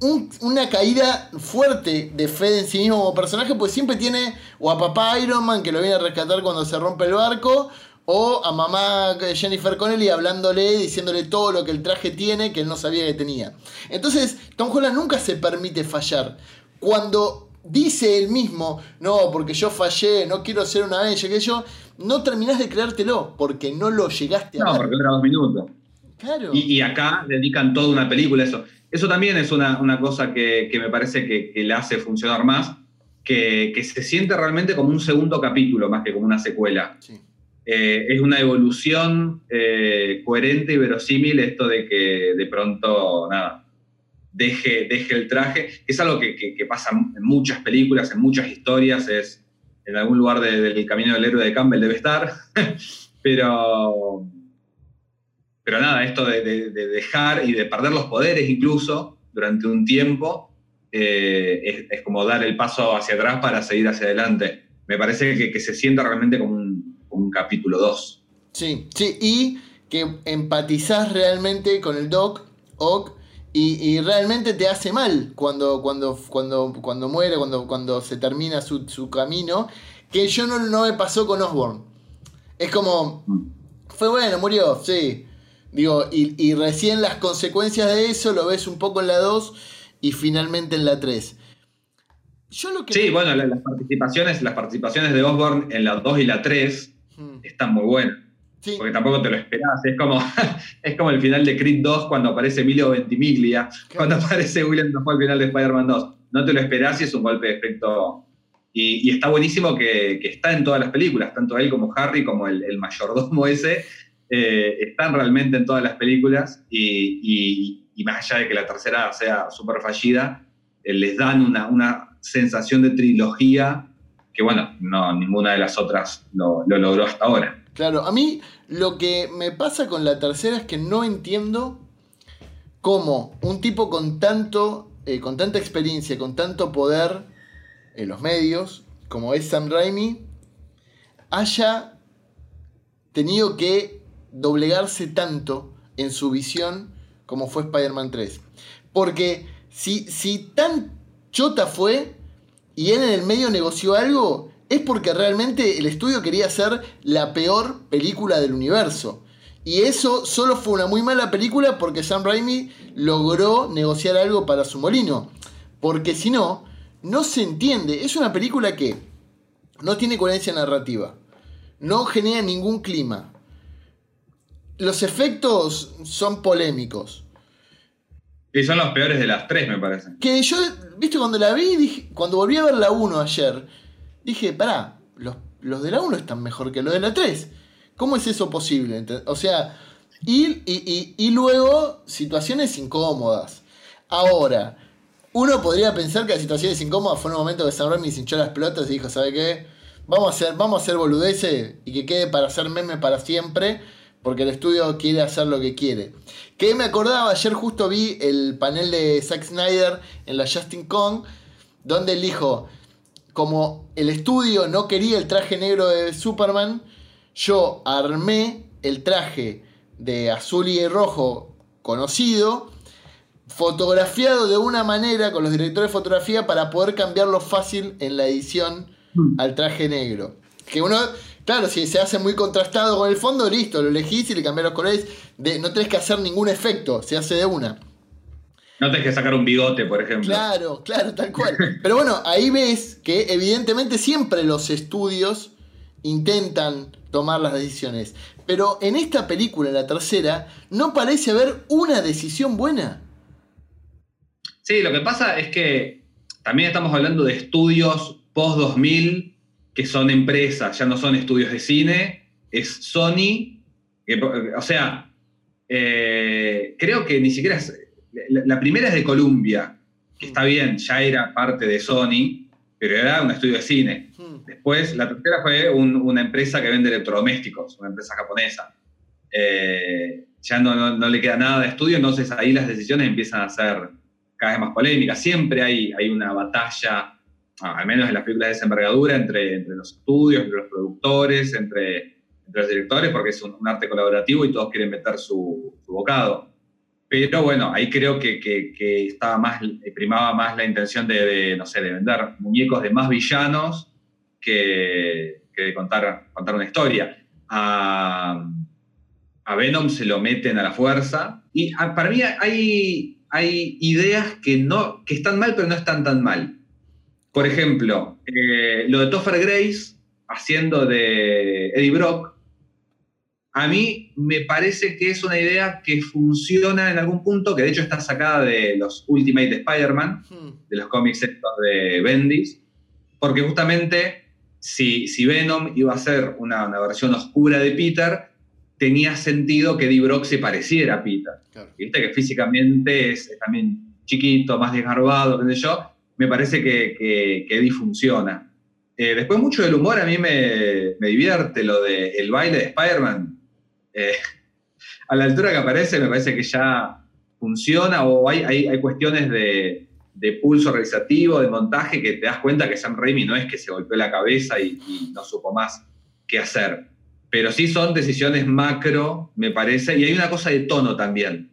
un- una caída fuerte de fe en sí mismo como personaje, pues siempre tiene o a papá Iron Man que lo viene a rescatar cuando se rompe el barco, o a mamá Jennifer Connelly hablándole, diciéndole todo lo que el traje tiene que él no sabía que tenía. Entonces, Tom Holland nunca se permite fallar. Cuando dice él mismo, no, porque yo fallé, no quiero ser una Avenger, que yo, no terminás de creértelo, porque no lo llegaste a No, ver. porque dura dos minutos. Claro. Y, y acá dedican toda una película a eso. Eso también es una, una cosa que, que me parece que, que le hace funcionar más, que, que se siente realmente como un segundo capítulo más que como una secuela. Sí. Eh, es una evolución eh, coherente y verosímil esto de que de pronto, nada, deje, deje el traje, que es algo que, que- que pasa en muchas películas, en muchas historias, es en algún lugar de- del camino del héroe de Campbell debe estar, pero, pero nada, esto de, de- de dejar y de perder los poderes incluso durante un tiempo, eh, es, como dar el paso hacia atrás para seguir hacia adelante. Me parece que, se sienta realmente como un, capítulo 2. Sí, sí, y que empatizás realmente con el Doc, Ock, y, realmente te hace mal cuando, cuando, cuando, cuando muere, cuando, cuando se termina su, camino, que yo no, no me pasó con Osborne. Es como, fue bueno, murió, sí. Digo, y, y, recién las consecuencias de eso lo ves un poco en la 2 y finalmente en la 3. Yo lo que sí, bueno, las participaciones, las participaciones de Osborne en la 2 y la 3 hmm. están muy buenas. Porque tampoco te lo esperás. Es como, es como el final de Creed 2 cuando aparece Emilio Ventimiglia, cuando aparece William Dafoe al final de Spider-Man 2. No te lo esperás y es un golpe de efecto. Y, está buenísimo que, está en todas las películas, tanto él como Harry, como el, mayordomo ese, eh, están realmente en todas las películas. y, y más allá de que la tercera sea súper fallida, eh, les dan una, sensación de trilogía que, bueno, no, ninguna de las otras lo, logró hasta ahora. Claro, a mí lo que me pasa con la tercera es que no entiendo cómo un tipo con tanto, eh, con tanta experiencia, con tanto poder en los medios, como es Sam Raimi, haya tenido que doblegarse tanto en su visión como fue Spider-Man 3. Porque si, si tan chota fue y él en el medio negoció algo, es porque realmente el estudio quería hacer la peor película del universo. Y eso solo fue una muy mala película porque Sam Raimi logró negociar algo para su molino. Porque si no, no se entiende. Es una película que no tiene coherencia narrativa. No genera ningún clima los efectos son polémicos. Y son los peores de las tres, me parece. Que yo, viste, cuando la vi, dije, cuando volví a ver la 1 ayer, dije, pará, los, los, de la 1 están mejor que los de la 3. ¿Cómo es eso posible? O sea, y, y, luego situaciones incómodas. Ahora, uno podría pensar que las situaciones incómodas fue un momento que San Remy se hinchó las pelotas y dijo, ¿sabe qué? Vamos a hacer, vamos a hacer boludeces y que quede para hacer meme para siempre porque el estudio quiere hacer lo que quiere. Que me acordaba, ayer justo vi el panel de Zack Snyder en la Justin Kong, donde él dijo, como el estudio no quería el traje negro de Superman, yo armé el traje de azul y rojo conocido, fotografiado de una manera con los directores de fotografía para poder cambiarlo fácil en la edición mm. al traje negro. Que uno Claro, si se hace muy contrastado con el fondo, listo, lo elegís y le cambiás los colores. De, no tenés que hacer ningún efecto, se hace de una. No tenés que sacar un bigote, por ejemplo. Claro, claro, tal cual. Pero bueno, ahí ves que evidentemente siempre los estudios intentan tomar las decisiones. Pero en esta película, la tercera, no parece haber una decisión buena. Sí, lo que pasa es que también estamos hablando de estudios post-2000 que son empresas, ya no son estudios de cine, es Sony, o sea, eh, creo que ni siquiera es, la, primera es de Columbia, que está bien, ya era parte de Sony, pero era un estudio de cine. Hmm. Después, la tercera fue una empresa que vende electrodomésticos, una empresa japonesa. Eh, ya no, no, le queda nada de estudio, entonces ahí las decisiones empiezan a ser cada vez más polémicas. Siempre hay, hay una batalla Ah, al menos en las películas de esa envergadura, entre, entre los estudios, entre los productores, entre, los directores, porque es un, arte colaborativo y todos quieren meter su, bocado. Pero bueno, ahí creo que, que, estaba más, primaba más la intención de, no sé, de vender muñecos de más villanos que, de contar, contar una historia. A, a, Venom se lo meten a la fuerza. Y para mí hay, hay ideas que, no, que están mal, pero no están tan mal. Por ejemplo, eh, lo de Topher Grace haciendo de Eddie Brock, a mí me parece que es una idea que funciona en algún punto, que de hecho está sacada de los Ultimate Spider-Man, hmm. de los cómics estos de Bendis, porque justamente si, si Venom iba a ser una, versión oscura de Peter, tenía sentido que Eddie Brock se pareciera a Peter. Viste que físicamente es, es, también chiquito, más desgarbado, qué sé yo, me parece que, que, Eddie funciona. Eh, después mucho del humor a mí me, divierte, lo del el baile de Spider-Man. Eh, a la altura que aparece me parece que ya funciona o hay, hay, cuestiones de, de pulso realizativo, de montaje, que te das cuenta que Sam Raimi no es que se golpeó la cabeza y, no supo más qué hacer. Pero sí son decisiones macro, me parece, y hay una cosa de tono también,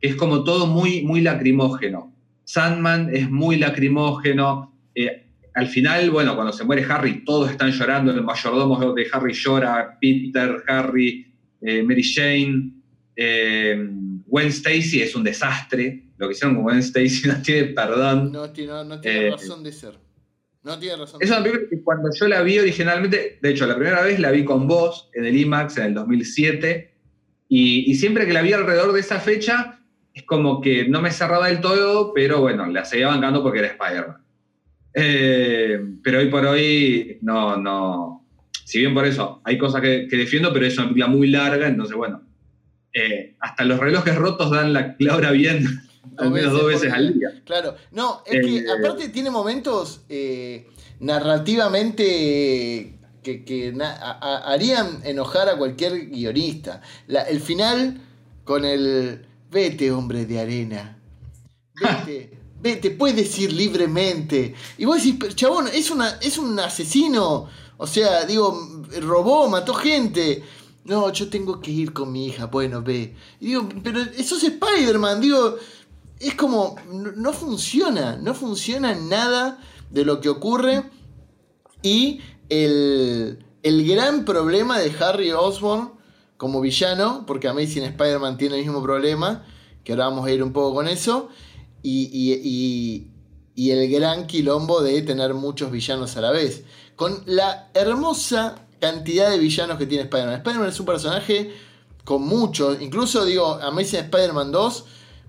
es como todo muy, muy lacrimógeno. Sandman es muy lacrimógeno. eh, al final, bueno, cuando se muere Harry, todos están llorando, el mayordomo de Harry llora, Peter, Harry, eh, Mary Jane, eh, Gwen Stacy es un desastre. Lo que hicieron con Gwen Stacy no tiene perdón. No, tiene- no- no tiene Eh, razón de ser. No tiene razón Es una película que cuando yo la vi originalmente, de hecho, la primera vez la vi con vos en el IMAX en el 2007, y, y siempre que la vi alrededor de esa fecha, es como que no me cerraba del todo, pero bueno, la seguía bancando porque era Spider-Man. Eh, pero hoy por hoy, no, no. Si bien por eso hay cosas que, que defiendo, pero es una película muy larga, entonces bueno. eh, hasta los relojes rotos dan la, la hora bien, al menos dos veces al día. Claro, no, es que Eh, aparte tiene momentos eh, narrativamente que, que na- a- a- harían enojar a cualquier guionista. La- el final con el vete hombre de arena, vete, vete, puedes ir libremente. Y vos decís, "Pero, chabón, es, una, es un asesino, o sea, digo, robó, mató gente. No, yo tengo que ir con mi hija, bueno, ve. Y digo, pero eso es Spider-Man, digo, es como, no, funciona, no funciona nada de lo que ocurre. Y el, el gran problema de Harry Osborn como villano, porque Amazing Spider-Man tiene el mismo problema, que ahora vamos a ir un poco con eso, y- y- y el gran quilombo de tener muchos villanos a la vez. Con la hermosa cantidad de villanos que tiene Spider-Man. Spider-Man es un personaje con muchos, incluso digo, Amazing Spider-Man 2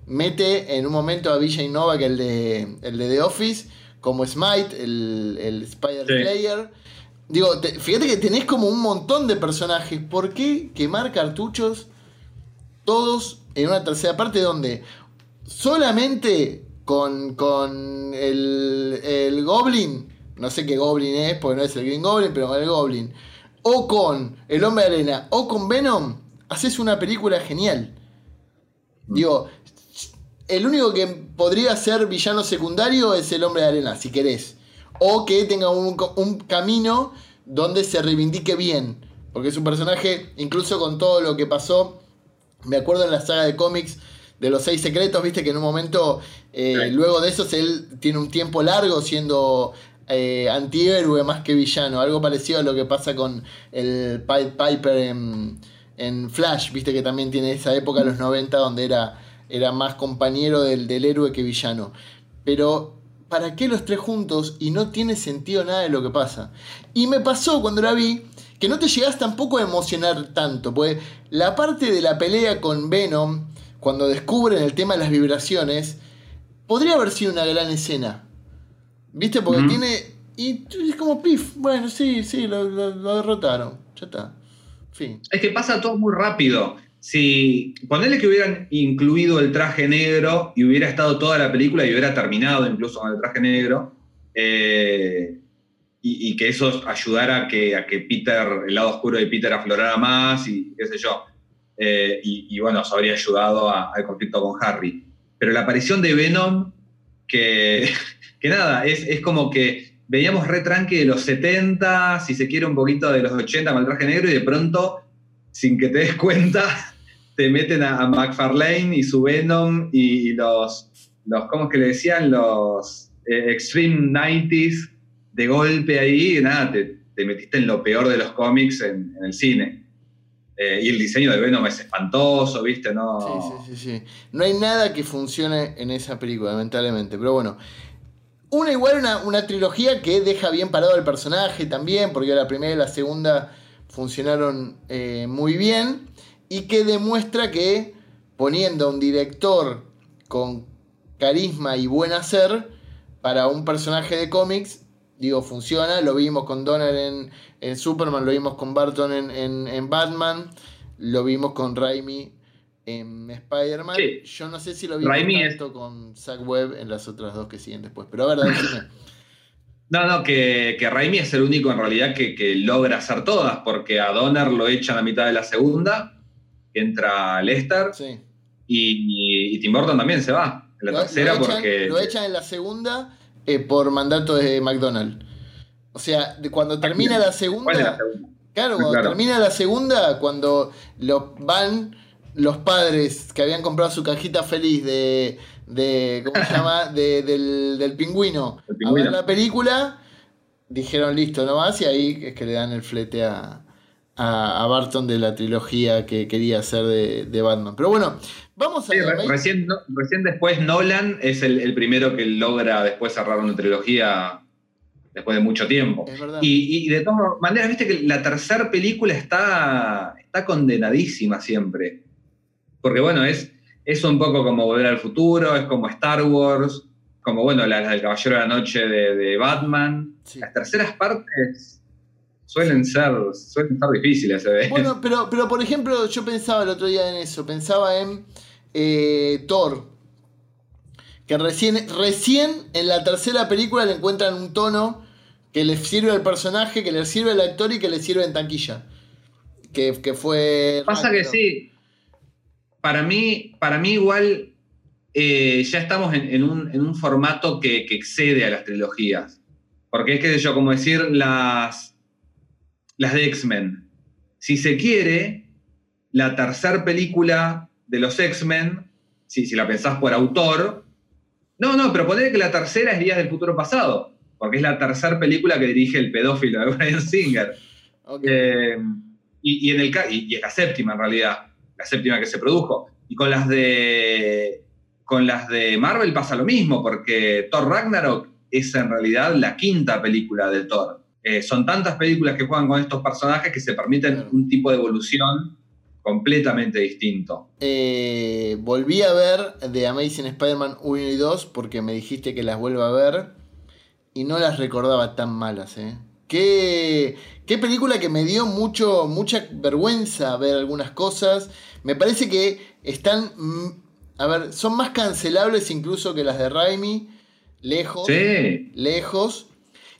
mete en un momento a Villa Innova, que el de, el de The Office, como Smite, el, el Spider Sí. Player. Digo, te- fíjate que tenés como un montón de personajes. ¿Por qué quemar cartuchos todos en una tercera parte donde solamente con, con el, el Goblin, no sé qué Goblin es, porque no es el Green Goblin, pero con el Goblin, o con el Hombre de Arena, o con Venom, haces una película genial. Digo, el único que podría ser villano secundario es el Hombre de Arena, si querés. O que tenga un, camino donde se reivindique bien. Porque es un personaje, incluso con todo lo que pasó, me acuerdo en la saga de cómics de los seis secretos, viste que en un momento, eh, Sí. luego de eso, él tiene un tiempo largo siendo eh, antihéroe más que villano. Algo parecido a lo que pasa con el Pied Piper en, en Flash, viste que también tiene esa época, los 90, donde era, era más compañero del, del héroe que villano. Pero, ¿para qué los tres juntos? Y no tiene sentido nada de lo que pasa. Y me pasó cuando la vi que no te llegas tampoco a emocionar tanto, porque la parte de la pelea con Venom, cuando descubren el tema de las vibraciones, podría haber sido una gran escena. ¿Viste? Porque tiene. Y es como pif. Bueno, sí, sí, lo, lo- lo derrotaron. Ya está. Fin. Es que pasa todo muy rápido. Si ponele que hubieran incluido el traje negro y hubiera estado toda la película y hubiera terminado incluso con el traje negro, eh, y, y que eso ayudara a que, a que Peter, el lado oscuro de Peter aflorara más y qué sé yo. Eh, y, y bueno, eso habría ayudado al conflicto con Harry. Pero la aparición de Venom, que, que nada, es, es como que veíamos re tranqui de los 70, si se quiere un poquito de los 80 con traje negro, y de pronto, sin que te des cuenta, te meten a, a McFarlane y su Venom y, los, los, ¿cómo es que le decían? Los eh, Extreme 90s de golpe ahí, y nada, te, te metiste en lo peor de los cómics en, en el cine. Eh, y el diseño de Venom es espantoso, ¿viste? No, Sí, sí, sí, sí. No hay nada que funcione en esa película, lamentablemente. Pero bueno. Una igual una, una trilogía que deja bien parado al personaje también, porque la primera y la segunda funcionaron eh, muy bien. Y que demuestra que poniendo a un director con carisma y buen hacer para un personaje de cómics, digo, funciona. Lo vimos con Donner en, en Superman, lo vimos con Barton en, en- en Batman, lo vimos con Raimi en Spider-Man. Sí. Yo no sé si lo Raimi tanto con Zack Webb en las otras dos que siguen después. Pero a ver, decime. No, no, que, que Raimi es el único en realidad que, que logra hacer todas, porque a Donner lo echan a mitad de la segunda, entra Lester Sí. y, y Tim Burton también se va. en la Lo, tercera lo echan, porque. lo echan en la segunda eh, por mandato de McDonald's. O sea, de cuando termina la segunda. ¿Cuál es la? Claro, cuando Claro. termina la segunda, cuando lo, van los padres que habían comprado su cajita feliz de. de ¿Cómo se llama? De- del, del pingüino. El A pingüino. ver la película, dijeron listo nomás, y ahí es que le dan el flete a, a, a Barton de la trilogía que quería hacer de, de Batman. Pero bueno, vamos a. Sí, re- recién, no- recién después Nolan es el, el primero que logra después cerrar una trilogía después de mucho tiempo. Es verdad. Y, y de todas maneras, viste que la tercera película está, está condenadísima siempre. Porque bueno, es, es un poco como Volver al Futuro, es como Star Wars, como bueno, las del Caballero de la Noche de, de Batman. Sí. Las terceras partes suelen ser, suelen ser difíciles, ve. Bueno, pero, pero por ejemplo, yo pensaba el otro día en eso, pensaba en eh, Thor. Que recién, recién en la tercera película le encuentran un tono que le sirve al personaje, que le sirve al actor y que le sirve en taquilla. Que, que fue. Pasa que sí. Para mí, para mí igual eh, ya estamos en, en un, en un formato que, que excede a las trilogías. Porque es que yo, como decir, las, las de X-Men. Si se quiere, la tercera película de los X-Men, si, si la pensás por autor, no, no, pero poner que la tercera es Días del Futuro Pasado, porque es la tercera película que dirige el pedófilo de Brian Singer. Eh, y, y en el, y es la séptima en realidad, la séptima que se produjo. Y con las de con las de Marvel pasa lo mismo, porque Thor Ragnarok es en realidad la quinta película de Thor. Eh, son tantas películas que juegan con estos personajes que se permiten un tipo de evolución completamente distinto. Eh, volví a ver The Amazing Spider-Man 1 y 2 porque me dijiste que las vuelva a ver y no las recordaba tan malas. ¿eh? Qué, qué película que me dio mucho, mucha vergüenza ver algunas cosas. Me parece que están, mm, a ver, son más cancelables incluso que las de Raimi, lejos Sí, lejos.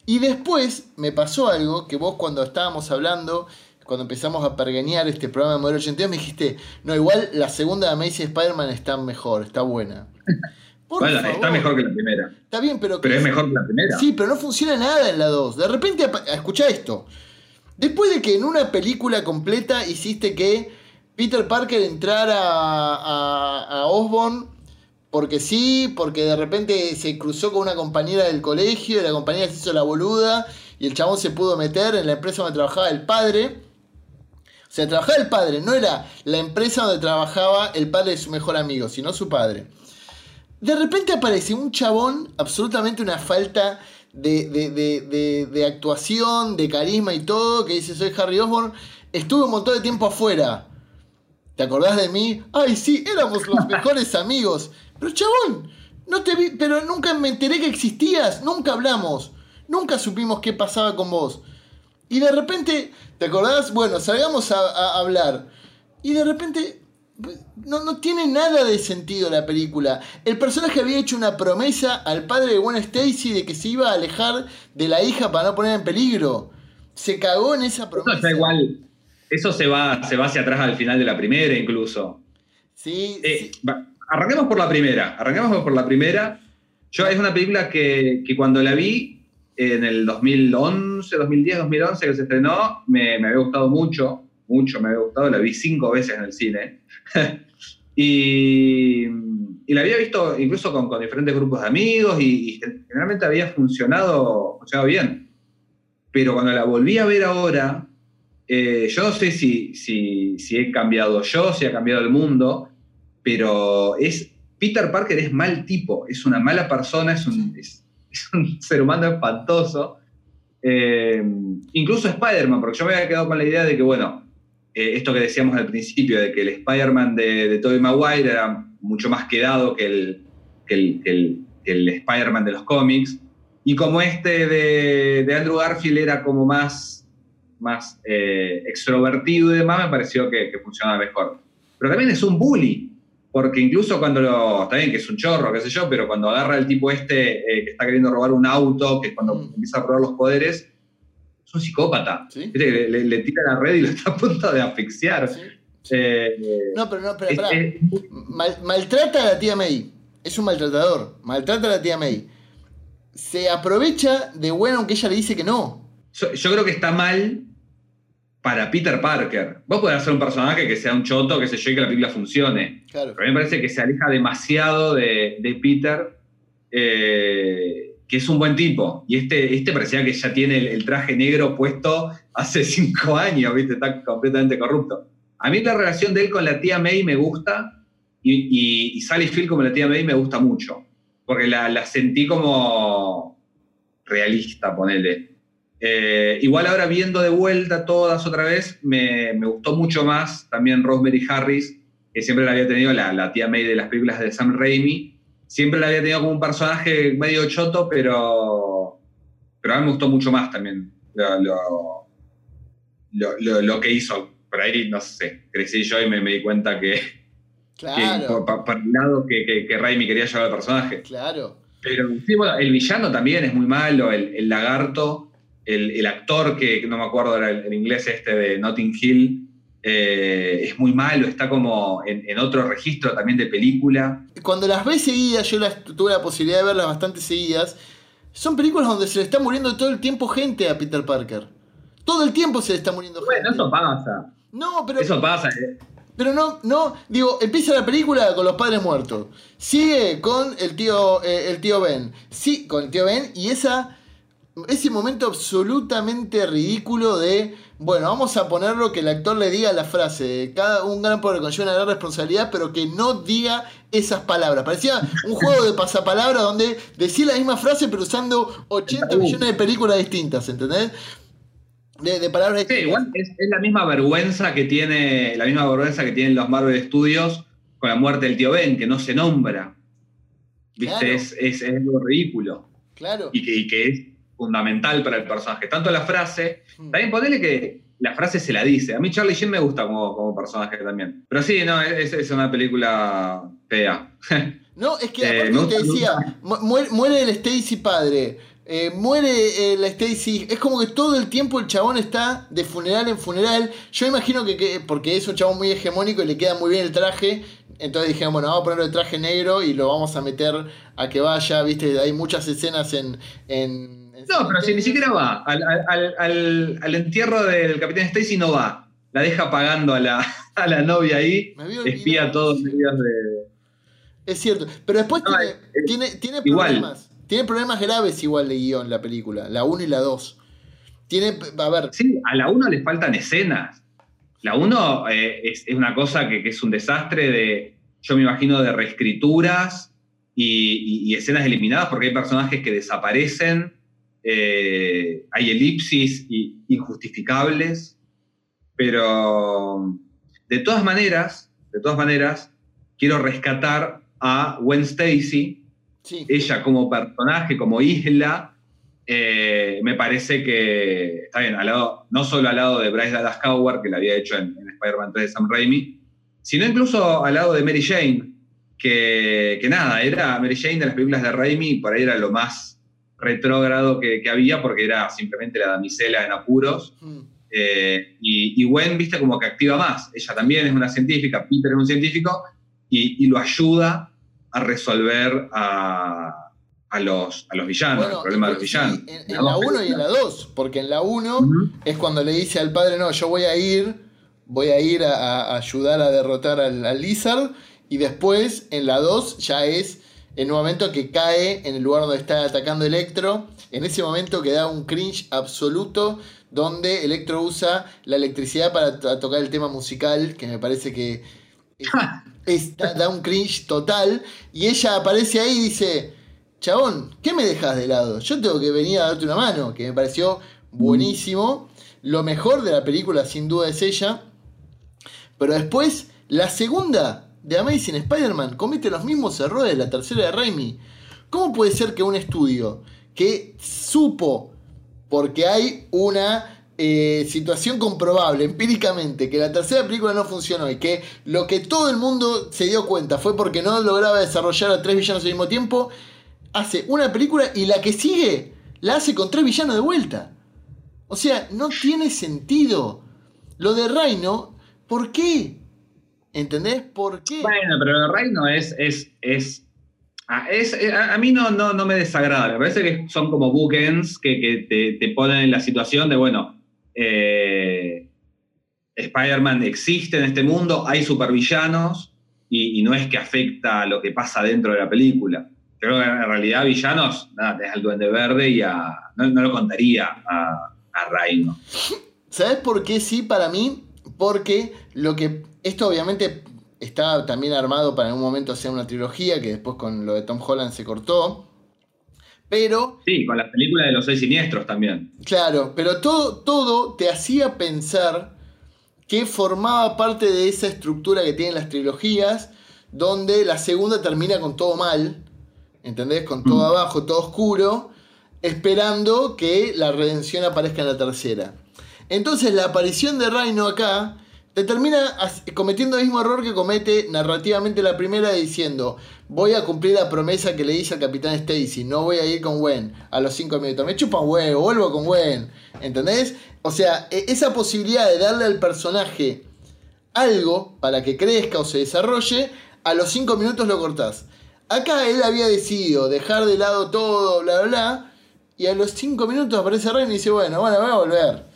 Y después me pasó algo que vos cuando estábamos hablando, cuando empezamos a pergeñar este programa de Modelo 82, me dijiste, no, igual la segunda de Amazing Spider-Man está mejor, está buena. Por bueno, favor. está mejor que la primera, Está bien, pero... pero es mejor que la primera. Sí, pero no funciona nada en la 2. De repente, escuchá esto. Después de que en una película completa hiciste que Peter Parker entrara a, a, Osborn porque sí, porque de repente se cruzó con una compañera del colegio y la compañera se hizo la boluda y el chabón se pudo meter en la empresa donde trabajaba el padre. O sea, trabajaba el padre, no era la empresa donde trabajaba el padre de su mejor amigo, sino su padre. De repente aparece un chabón, absolutamente una falta de, de- de- de- de actuación, de carisma y todo, que dice soy Harry Osborn, estuve un montón de tiempo afuera. ¿Te acordás de mí? Ay, sí, éramos los mejores amigos. Pero chabón, no te vi, pero nunca me enteré que existías, nunca hablamos, nunca supimos qué pasaba con vos. Y de repente, ¿te acordás? Bueno, salgamos a, a hablar. Y de repente, no, no tiene nada de sentido la película. El personaje había hecho una promesa al padre de Gwen Stacy de que se iba a alejar de la hija para no poner en peligro. Se cagó en esa promesa. está igual. Eso se va, se va hacia atrás al final de la primera, incluso. Sí, Eh, sí. va- arranquemos por la primera. Arranquemos por la primera. Yo es una película que, que cuando la vi en el 2011, 2010, 2011 que se estrenó, me, me había gustado mucho, mucho me había gustado. La vi cinco veces en el cine. y, y la había visto incluso con, con diferentes grupos de amigos y, y generalmente había funcionado, funcionado bien. Pero cuando la volví a ver ahora, eh, yo no sé si, si, si he cambiado yo, si ha cambiado el mundo, pero es Peter Parker es mal tipo, es una mala persona, es un, es, es un ser humano espantoso. Eh, incluso Spider-Man, porque yo me había quedado con la idea de que, bueno, eh, esto que decíamos al principio, de que el Spider-Man de, de Tobey Maguire era mucho más quedado que el, que el, que el, que el Spider-Man de los cómics, y como este de, de Andrew Garfield era como más, más eh, extrovertido y demás, me pareció que, que funcionaba mejor. Pero también es un bully, porque incluso cuando lo. Está bien que es un chorro, qué sé yo, pero cuando agarra el tipo este eh, que está queriendo robar un auto, que es cuando Mm. empieza a probar los poderes, es un psicópata. Le, le- le tira la red y lo está a punto de asfixiar. Sí. Eh, No, pero no, pero es- pará. es- Mal- maltrata a la tía May. es un maltratador, maltrata a la tía May. Se aprovecha de Gwen aunque ella le dice que no. Yo creo que está mal para Peter Parker. Vos podés hacer un personaje que sea un choto, que se yo, y que la película funcione. Claro. Pero a mí me parece que se aleja demasiado de, de Peter, eh, que es un buen tipo. Y este, este parecía que ya tiene el, el traje negro puesto hace cinco años, ¿viste? Está completamente corrupto. A mí la relación de él con la tía May me gusta, y, y, y Sally Field como la tía May me gusta mucho, porque la, la sentí como realista, ponele. Eh, igual ahora viendo de vuelta todas otra vez, me, me, gustó mucho más también Rosemary Harris, que siempre la había tenido la, la, tía May de las películas de Sam Raimi. Siempre la había tenido como un personaje medio choto, pero, pero a mí me gustó mucho más también lo, lo, lo, lo que hizo. Por ahí, no sé, crecí yo y me, me di cuenta que, claro. que el lado que, que, que Raimi quería llevar al personaje. Claro. Pero sí, bueno, el villano también es muy malo, el, el lagarto el, el, actor que no me acuerdo era el, el inglés este de Notting Hill, eh, es muy malo, está como en, en, otro registro también de película. Cuando las ves seguidas, yo las, tuve la posibilidad de verlas bastante seguidas, son películas donde se le está muriendo todo el tiempo gente a Peter Parker. Todo el tiempo se le está muriendo bueno, gente. Bueno, eso pasa. No, pero... Eso pasa. Eh. Pero no, no, digo, empieza la película con los padres muertos. Sigue con el tío, eh, el tío Ben. Sí, con el tío Ben y esa ese momento absolutamente ridículo de, bueno, vamos a ponerlo que el actor le diga la frase, cada un gran poder conlleva una gran responsabilidad, pero que no diga esas palabras. Parecía un juego de pasapalabra donde decía la misma frase pero usando 80 millones de películas distintas, ¿entendés? De, de palabras sí, igual es, es, la misma vergüenza que tiene, la misma vergüenza que tienen los Marvel Studios con la muerte del tío Ben, que no se nombra. ¿Viste? Claro. Es, es, es, algo ridículo. Claro. Y que, y que es fundamental para el personaje. Tanto la frase, mm. también ponele que la frase se la dice. A mí Charlie Sheen me gusta como, como personaje también. Pero sí, no, es, es una película fea. No, es que aparte eh, te decía, muere, muere, el Stacy padre, eh, muere eh, la Stacy. Es como que todo el tiempo el chabón está de funeral en funeral. Yo imagino que, que, porque es un chabón muy hegemónico y le queda muy bien el traje. Entonces dijeron, bueno, vamos a ponerle el traje negro y lo vamos a meter a que vaya, viste, hay muchas escenas en, en no, pero si ni siquiera va. Al, al, al, al entierro del Capitán Stacy no va. La deja pagando a la, a la novia ahí. Espía todos los medios de. Es cierto. Pero después no, tiene, es, tiene, tiene problemas. Igual. Tiene problemas graves igual de guion la película. La 1 y la 2. Tiene. A ver. Sí, a la 1 le faltan escenas. La 1 eh, es, es, una cosa que, que, es un desastre de. Yo me imagino de reescrituras y, y escenas eliminadas porque hay personajes que desaparecen eh, hay elipsis injustificables, pero de todas maneras, de todas maneras, quiero rescatar a Gwen Stacy, sí. ella como personaje, como isla, eh, me parece que está bien, al lado, no solo al lado de Bryce Dallas Howard, que la había hecho en, en Spider-Man 3 de Sam Raimi, sino incluso al lado de Mary Jane, que, que, nada, era Mary Jane de las películas de Raimi, por ahí era lo más retrógrado que, que, había porque era simplemente la damisela en apuros. Mm. Eh, y, y, Gwen, viste, como que activa más. Ella también es una científica, Peter es un científico, y, y lo ayuda a resolver a, a, los, a los villanos, bueno, el problema de los villanos. En, en la 1 y en la 2, porque en la 1 uh -huh. es cuando le dice al padre, no, yo voy a ir, voy a ir a, a ayudar a derrotar al, al Lizard, y después en la 2 ya es en un momento que cae en el lugar donde está atacando Electro, en ese momento que da un cringe absoluto, donde Electro usa la electricidad para tocar el tema musical, que me parece que es, es, da, da, un cringe total, y ella aparece ahí y dice, chabón, ¿qué me dejas de lado? Yo tengo que venir a darte una mano, que me pareció buenísimo. Lo mejor de la película sin duda es ella, pero después, la segunda de Amazing Spider-Man comete los mismos errores de la tercera de Raimi. ¿Cómo puede ser que un estudio que supo, porque hay una eh, situación comprobable empíricamente, que la tercera película no funcionó y que lo que todo el mundo se dio cuenta fue porque no lograba desarrollar a tres villanos al mismo tiempo, hace una película y la que sigue la hace con tres villanos de vuelta? O sea, no tiene sentido. Lo de Reino, ¿por qué? ¿Entendés por qué? Bueno, pero el reino es, es, es Ah, es, eh, a, a mí no, no, no me desagrada, me parece que son como bookends que, que te, te ponen en la situación de, bueno, eh, Spider-Man existe en este mundo, hay supervillanos y, y no es que afecta a lo que pasa dentro de la película. Creo que en realidad villanos, nada, tenés al Duende Verde y a... No, no lo contaría a, a Rhino. ¿Sabes por qué sí para mí? Porque lo que. Esto obviamente está también armado para en un momento hacer una trilogía que después con lo de Tom Holland se cortó. Pero, Sí, con las películas de los seis siniestros también. claro, pero todo, todo te hacía pensar que formaba parte de esa estructura que tienen las trilogías, donde la segunda termina con todo mal, ¿entendés? Con todo Mm. abajo, todo oscuro, esperando que la redención aparezca en la tercera. Entonces la aparición de Rhino acá te termina cometiendo el mismo error que comete narrativamente la primera diciendo voy a cumplir la promesa que le hice al capitán Stacy, no voy a ir con Gwen a los 5 minutos, me chupa huevo, vuelvo con Gwen, ¿entendés? O sea, e- esa posibilidad de darle al personaje algo para que crezca o se desarrolle, a los 5 minutos lo cortás. Acá él había decidido dejar de lado todo, bla, bla, bla, y a los 5 minutos aparece Ryan y dice, bueno, bueno, voy a volver.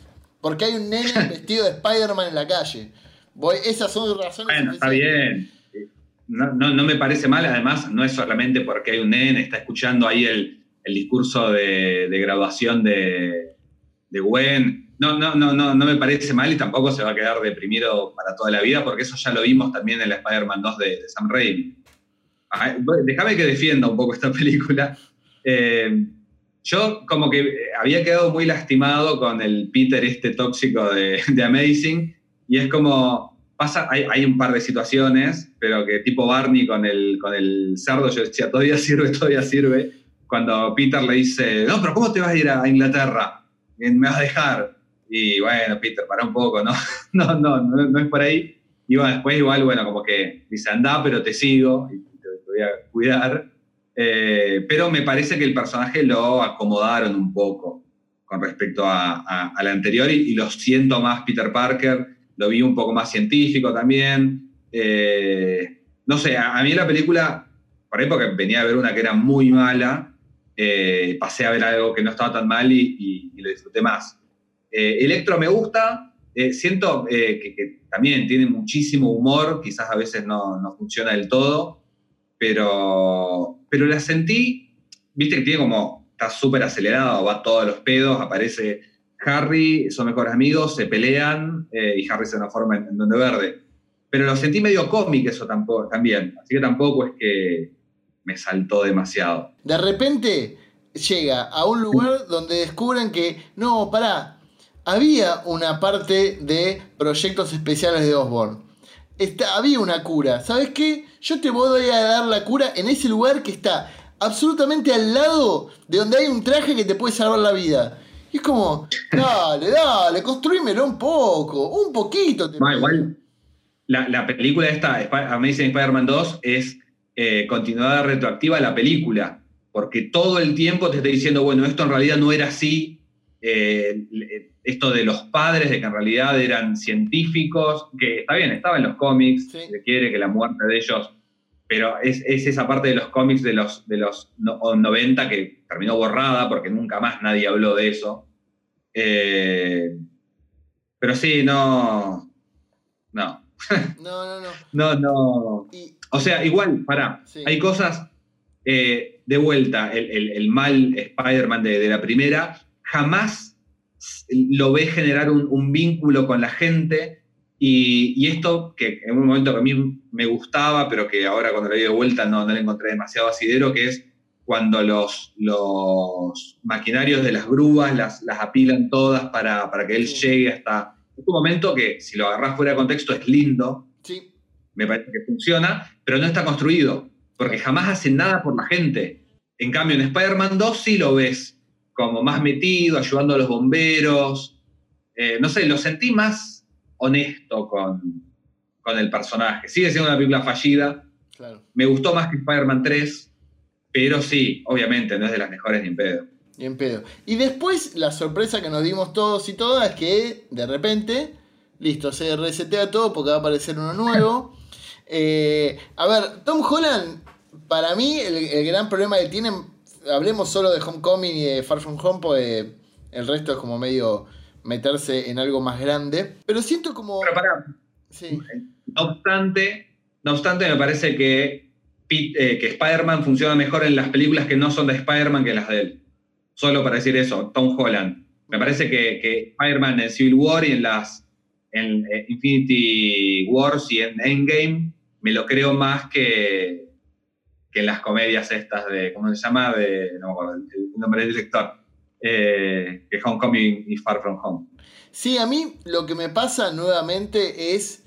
Porque hay un nene vestido de Spider-Man en la calle. Voy, esas son razones Bueno, está bien. No, no, no me parece mal, además, no es solamente porque hay un nene, está escuchando ahí el, el discurso de, de graduación de, de Gwen. No, no, no, no, no me parece mal y tampoco se va a quedar deprimido para toda la vida, porque eso ya lo vimos también en la Spider-Man 2 de, de Sam Raimi. Ah, bueno, Déjame que defienda un poco esta película. Eh, yo como que eh, había quedado muy lastimado con el Peter este tóxico de, de Amazing y es como, pasa, hay, hay un par de situaciones, pero que tipo Barney con el, con el cerdo, yo decía, todavía sirve, todavía sirve, cuando Peter le dice, no, pero ¿cómo te vas a ir a Inglaterra? Eh, ¿Me vas a dejar? Y bueno, Peter, para un poco, ¿no? no, no, no, no es por ahí. Y bueno, después igual, bueno, como que dice, anda, pero te sigo y te, te voy a cuidar. Eh, pero me parece que el personaje lo acomodaron un poco con respecto a, a- al anterior y, lo siento más Peter Parker, lo vi un poco más científico también. Eh, no sé, a, a mí la película, por ahí porque venía a ver una que era muy mala, eh, pasé a ver algo que no estaba tan mal y, lo disfruté más. Eh, Electro me gusta, eh, siento que, que también tiene muchísimo humor, quizás a veces no, no funciona del todo, pero, pero la sentí, viste que tiene como, está súper acelerado, va todos los pedos, aparece Harry, son mejores amigos, se pelean eh, y Harry se transforma en, en Duende Verde. Pero lo sentí medio cómic eso también, así que tampoco es que me saltó demasiado. De repente llega a un lugar donde descubren que, no, pará, había una parte de proyectos especiales de Osborn. Está, había una cura. ¿Sabes qué? Yo te voy a dar la cura en ese lugar que está absolutamente al lado de donde hay un traje que te puede salvar la vida. Y es como, dale, dale, construímelo un poco, un poquito. te igual, la, la película esta, Amazing Spider-Man 2, es eh, continuada retroactiva a la película, porque todo el tiempo te está diciendo, bueno, esto en realidad no era así, eh, esto de los padres, de que en realidad eran científicos, que está bien, estaba en los cómics, Sí. se quiere que la muerte de ellos, pero es, es esa parte de los cómics de los, de los no- 90 que terminó borrada porque nunca más nadie habló de eso. Eh, pero sí, no, no, No, no, no. no, no. Y, O sea, igual, pará, Sí. hay cosas eh, de vuelta, el, el- el mal Spider-Man de, de la primera, jamás lo ve generar un, un vínculo con la gente y, y esto que en un momento que a mí me gustaba, pero que ahora cuando lo vi de vuelta no, no le encontré demasiado asidero, que es cuando los, los maquinarios de las grúas las, las apilan todas para, para que él Sí. llegue hasta... Es un momento que si lo agarrás fuera de contexto es lindo, sí, me parece que funciona, pero no está construido, porque jamás hacen nada por la gente. En cambio, en Spider-Man 2 sí lo ves como más metido, ayudando a los bomberos. Eh, no sé, lo sentí más honesto con, con el personaje. Sigue siendo una película fallida. claro. Me gustó más que Spider-Man 3, pero sí, obviamente no es de las mejores ni en pedo. Ni en pedo. Y después la sorpresa que nos dimos todos y todas es que de repente, listo, se resetea todo porque va a aparecer uno nuevo. Eh, a ver, Tom Holland para mí el, el gran problema que tienen, hablemos solo de Homecoming y de Far From Home, porque el resto es como medio meterse en algo más grande. Pero siento como... Pero pará, Sí. no obstante, no obstante me parece que, eh, que Spider-Man funciona mejor en las películas que no son de Spider-Man que en las de él. Solo para decir eso, Tom Holland. Me parece que, que Spider-Man en Civil War y en las en eh, Infinity Wars y en Endgame me lo creo más que, que en las comedias estas de, ¿cómo se llama? De, no el, nombre del director. Eh, que Homecoming y Far From Home. Sí, a mí lo que me pasa nuevamente es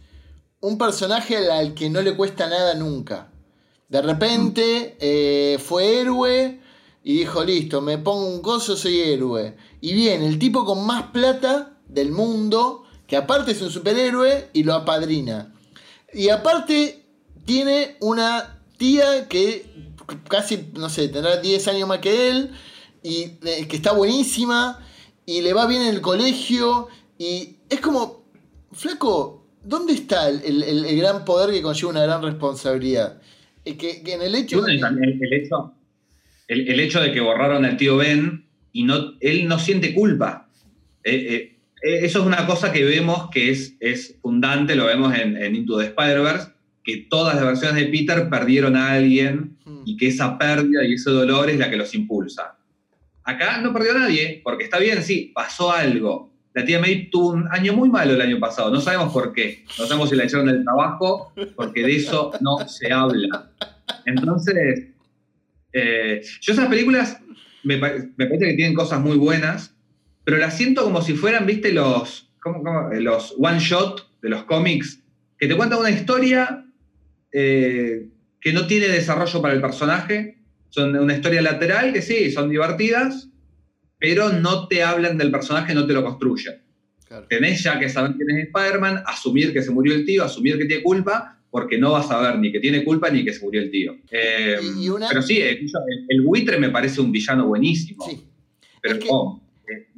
un personaje al- que no le cuesta nada nunca. De repente eh, fue héroe y dijo, listo, me pongo un coso, soy héroe. Y viene el tipo con más plata del mundo, que aparte es un superhéroe, y lo apadrina. Y aparte tiene una tía que casi, no sé, tendrá 10 años más que él, y eh, que está buenísima, y le va bien en el colegio, y es como, flaco, ¿dónde está el, el- gran poder que conlleva una gran responsabilidad? Eh, que, que en el hecho... También el, hecho, el, el hecho de que borraron al tío Ben y no, él no siente culpa. Eh, eh, eso es una cosa que vemos que es, es fundante, lo vemos en, en Into the Spider-Verse, que todas las versiones de Peter perdieron a alguien Hmm. y que esa pérdida y ese dolor es la que los impulsa. Acá no perdió a nadie, porque está bien, sí, pasó algo. La tía May tuvo un año muy malo el año pasado, no sabemos por qué. No sabemos si la echaron del trabajo, porque de eso no se habla. Entonces, eh, yo esas películas me, pa- me parece que tienen cosas muy buenas, pero las siento como si fueran, viste, los, ¿cómo- cómo? Eh, los one shot de los cómics, que te cuentan una historia eh, que no tiene desarrollo para el personaje, son una historia lateral que sí, son divertidas, pero no te hablan del personaje, no te lo construyen. Claro. Tenés ya que saber quién es Spider-Man, asumir que se murió el tío, asumir que tiene culpa, porque no vas a ver ni que tiene culpa ni que se murió el tío. Eh, Y- y una- Pero sí, eh, el, el buitre me parece un villano buenísimo. Sí. Pero Es que- ¿cómo?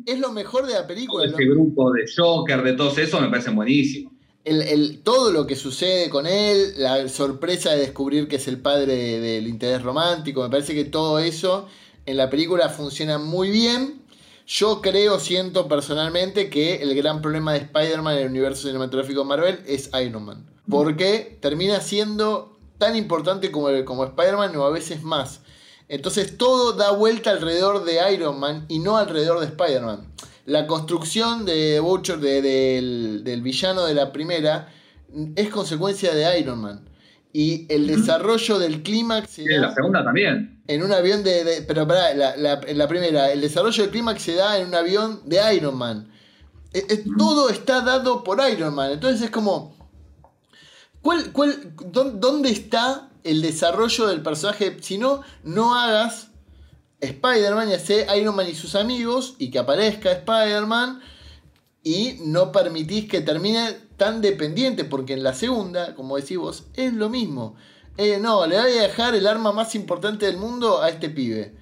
Es lo mejor de la todo película. ese grupo de Joker, de todos esos, me parecen buenísimos. El, el- todo lo que sucede con él, la sorpresa de descubrir que es el padre de- del interés romántico, me parece que todo eso en la película funciona muy bien. Yo creo, siento personalmente que el gran problema de Spider-Man en el universo cinematográfico de Marvel es Iron Man. Porque termina siendo tan importante como, como Spider-Man o a veces más. Entonces todo da vuelta alrededor de Iron Man y no alrededor de Spider-Man. La construcción de Butcher, de- del, del villano de la primera, es consecuencia de Iron Man. Y el desarrollo del clímax se Y en la da segunda también. en un avión de... de- pero pará, la, la- en la primera, el desarrollo del clímax se da en un avión de Iron Man. Eh, eh, todo está dado por Iron Man. Entonces es como... ¿cuál, cuál, dó- ¿Dónde está el desarrollo del personaje? Si no, no hagas Spider-Man y hace Iron Man y sus amigos y que aparezca Spider-Man y no permitís que termine tan dependiente, porque en la segunda, como decís vos, es lo mismo. Eh, no, le voy a dejar el arma más importante del mundo a este pibe.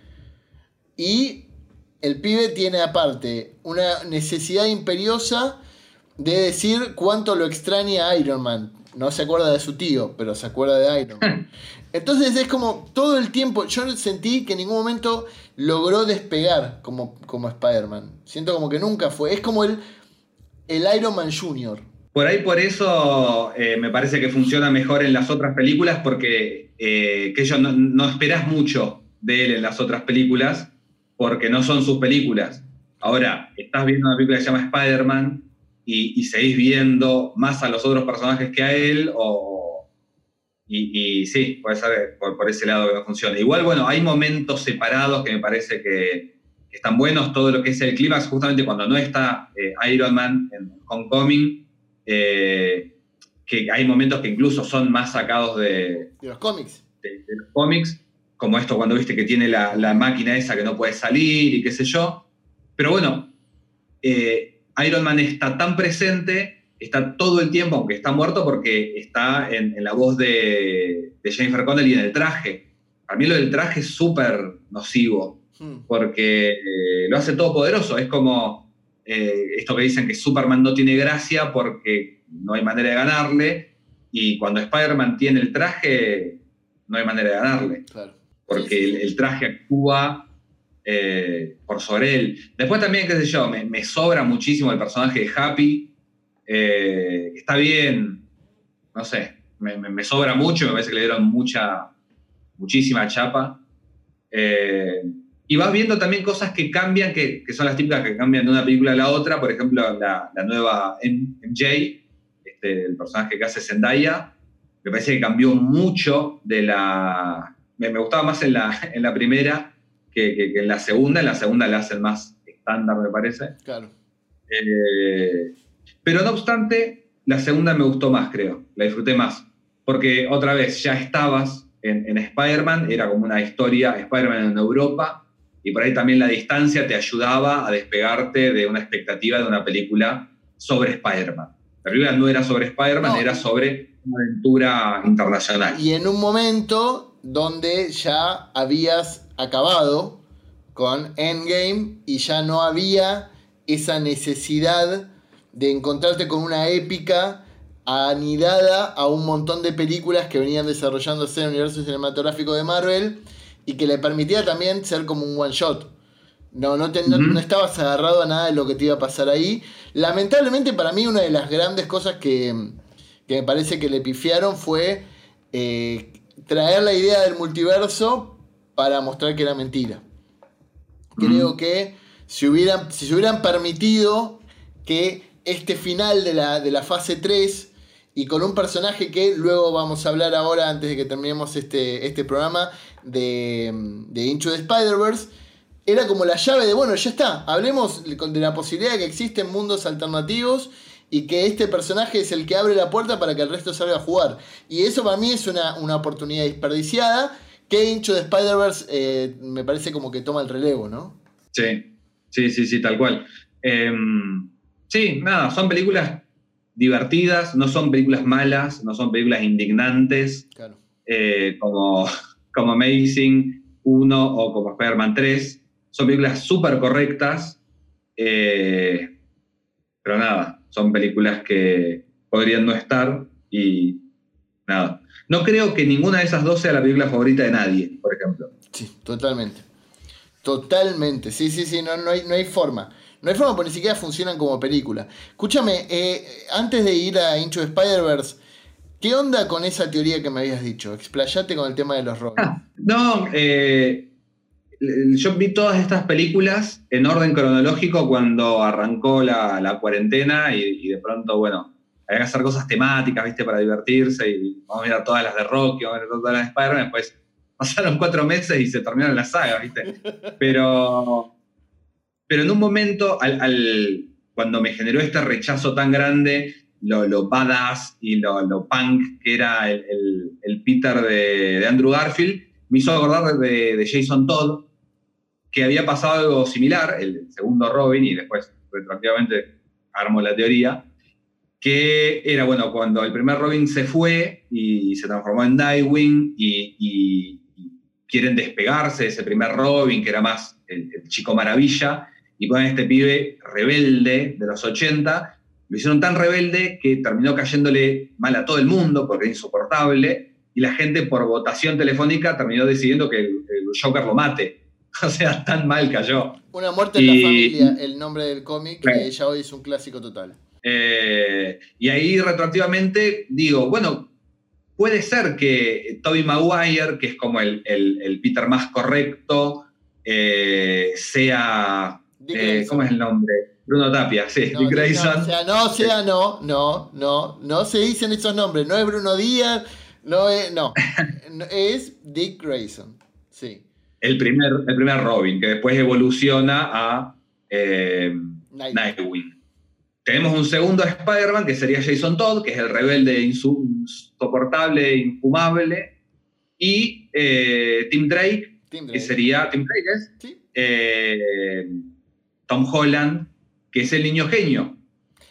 Y el pibe tiene aparte una necesidad imperiosa de decir cuánto lo extraña a Iron Man. No se acuerda de su tío, pero se acuerda de Iron Man. Entonces es como todo el tiempo, yo sentí que en ningún momento logró despegar como, como Spider-Man. Siento como que nunca fue. Es como el, el Iron Man Jr. Por ahí por eso eh, me parece que funciona mejor en las otras películas, porque eh, que ellos no, no esperás mucho de él en las otras películas, porque no son sus películas. Ahora, estás viendo una película que se llama Spider-Man y, y seguís viendo más a los otros personajes que a él, o, y, y sí, puede ser por, por ese lado que no funciona. Igual, bueno, hay momentos separados que me parece que, que están buenos, todo lo que es el clímax, justamente cuando no está eh, Iron Man en Homecoming, eh, que hay momentos que incluso son más sacados de, De los cómics. de- de los cómics, como esto cuando viste que tiene la, la máquina esa que no puede salir y qué sé yo. Pero bueno, eh, Iron Man está tan presente, está todo el tiempo, aunque está muerto, porque está en, en la voz de, de Jennifer Connelly en el traje. Para mí lo del traje es súper nocivo Hmm. porque eh, lo hace todo poderoso. Es como eh, esto que dicen que Superman no tiene gracia porque no hay manera de ganarle, y cuando Spider-Man tiene el traje, no hay manera de ganarle. Claro. Porque Sí, sí, sí. El, el traje actúa eh, por sobre él. Después también, qué sé yo, me, me sobra muchísimo el personaje de Happy. Eh, está bien, no sé, me, me- me sobra mucho, me parece que le dieron mucha, muchísima chapa. Eh, y vas viendo también cosas que cambian, que, que son las típicas que cambian de una película a la otra. Por ejemplo, la, la nueva MJ, este, el personaje que hace Zendaya, me parece que cambió mucho de la... Me, me gustaba más en la, en la primera que, que- que en la segunda. En la segunda la hacen más estándar, me parece. Claro. Eh, pero no obstante, la segunda me gustó más, creo. La disfruté más. Porque otra vez, ya estabas en, en Spider-Man, era como una historia, Spider-Man en Europa, y por ahí también la distancia te ayudaba a despegarte de una expectativa de una película sobre Spider-Man. La película no era sobre Spider-Man, No. era sobre una aventura internacional. Y en un momento donde ya habías acabado con Endgame y ya no había esa necesidad de encontrarte con una épica anidada a un montón de películas que venían desarrollándose en el universo cinematográfico de Marvel y que le permitía también ser como un one shot. No, no, te- no- estabas agarrado a nada de lo que te iba a pasar ahí. Lamentablemente para mí una de las grandes cosas que, que me parece que le pifiaron fue eh, traer la idea del multiverso para mostrar que era mentira. Creo que si, hubieran, si se hubieran permitido que este final de la, de la fase 3 y con un personaje que luego vamos a hablar ahora antes de que terminemos este, este programa de, de Into the Spider-Verse, era como la llave de, bueno, ya está, hablemos de la posibilidad de que existen mundos alternativos y que este personaje es el que abre la puerta para que el resto salga a jugar. Y eso para mí es una, una oportunidad desperdiciada que Into the Spider-Verse eh, me parece como que toma el relevo, ¿no? Sí, sí, sí, sí, tal cual. Eh, sí, nada, son películas divertidas, no son películas malas, no son películas indignantes, Claro. eh, como, como Amazing 1 o como Spider-Man 3. Son películas súper correctas, eh, pero nada, son películas que podrían no estar y nada. No creo que ninguna de esas dos sea la película favorita de nadie, por ejemplo. Sí, totalmente. Totalmente. Sí, sí, sí, no, no, hay, no hay forma. No hay forma porque ni siquiera funcionan como película. Escúchame, eh, antes de ir a Into Spider-Verse, ¿qué onda con esa teoría que me habías dicho? Explayate con el tema de los Robins. Ah, no, eh, yo vi todas estas películas en orden cronológico cuando arrancó la, la cuarentena y, y de pronto, bueno, había que hacer cosas temáticas, ¿viste? Para divertirse y vamos a mirar todas las de Rocky, vamos a mirar todas las de Spider-Man, después pasaron cuatro meses y se terminaron las sagas, ¿viste? Pero, pero en un momento, al, cuando me generó este rechazo tan grande, lo, lo badass y lo, lo punk que era el, Peter de, Andrew Garfield, me hizo acordar de, Jason Todd, que había pasado algo similar, el segundo Robin, y después retroactivamente armó la teoría, que era, bueno, cuando el primer Robin se fue y se transformó en Nightwing y, quieren despegarse de ese primer Robin, que era más el chico maravilla, y ponen a este pibe rebelde de los 80, lo hicieron tan rebelde que terminó cayéndole mal a todo el mundo porque era insoportable, y la gente por votación telefónica terminó decidiendo que el, el Joker lo mate. O sea, tan mal cayó. Una muerte en la familia, el nombre del cómic, Claro. que ya hoy es un clásico total. Eh, y ahí retroactivamente digo, bueno, puede ser que Toby Maguire, que es como el, el- el Peter más correcto, eh, sea... Eh. ¿Cómo es el nombre? Bruno Tapia, sí, No, Dick no, Grayson. o sea, no, o sea, no, no, no, no se dicen esos nombres. No es Bruno Díaz, no es, no, es Dick Grayson. Sí, el, primer, el primer Robin, que después evoluciona a eh, Night- Nightwing. Tenemos un segundo Spider-Man que sería Jason Todd, que es el rebelde insoportable, infumable. Y eh, Tim Drake, Tim que sería Tim Drake, ¿es? Sí, Eh, Tom Holland, que es el niño genio,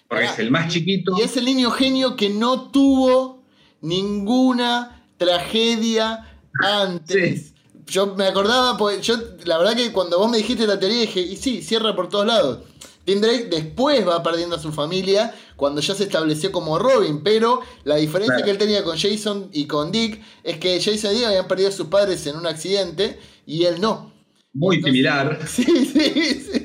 porque es el más chiquito. Y es el niño genio que no tuvo ninguna tragedia antes. Yo me acordaba, porque yo, la verdad que cuando vos me dijiste la teoría dije, y sí, cierra por todos lados. Tim Drake después va perdiendo a su familia cuando ya se estableció como Robin, pero la diferencia Claro. que él tenía con Jason y con Dick es que Jason y Dick habían perdido a sus padres en un accidente y él no. Muy Entonces- similar. Sí, sí, sí.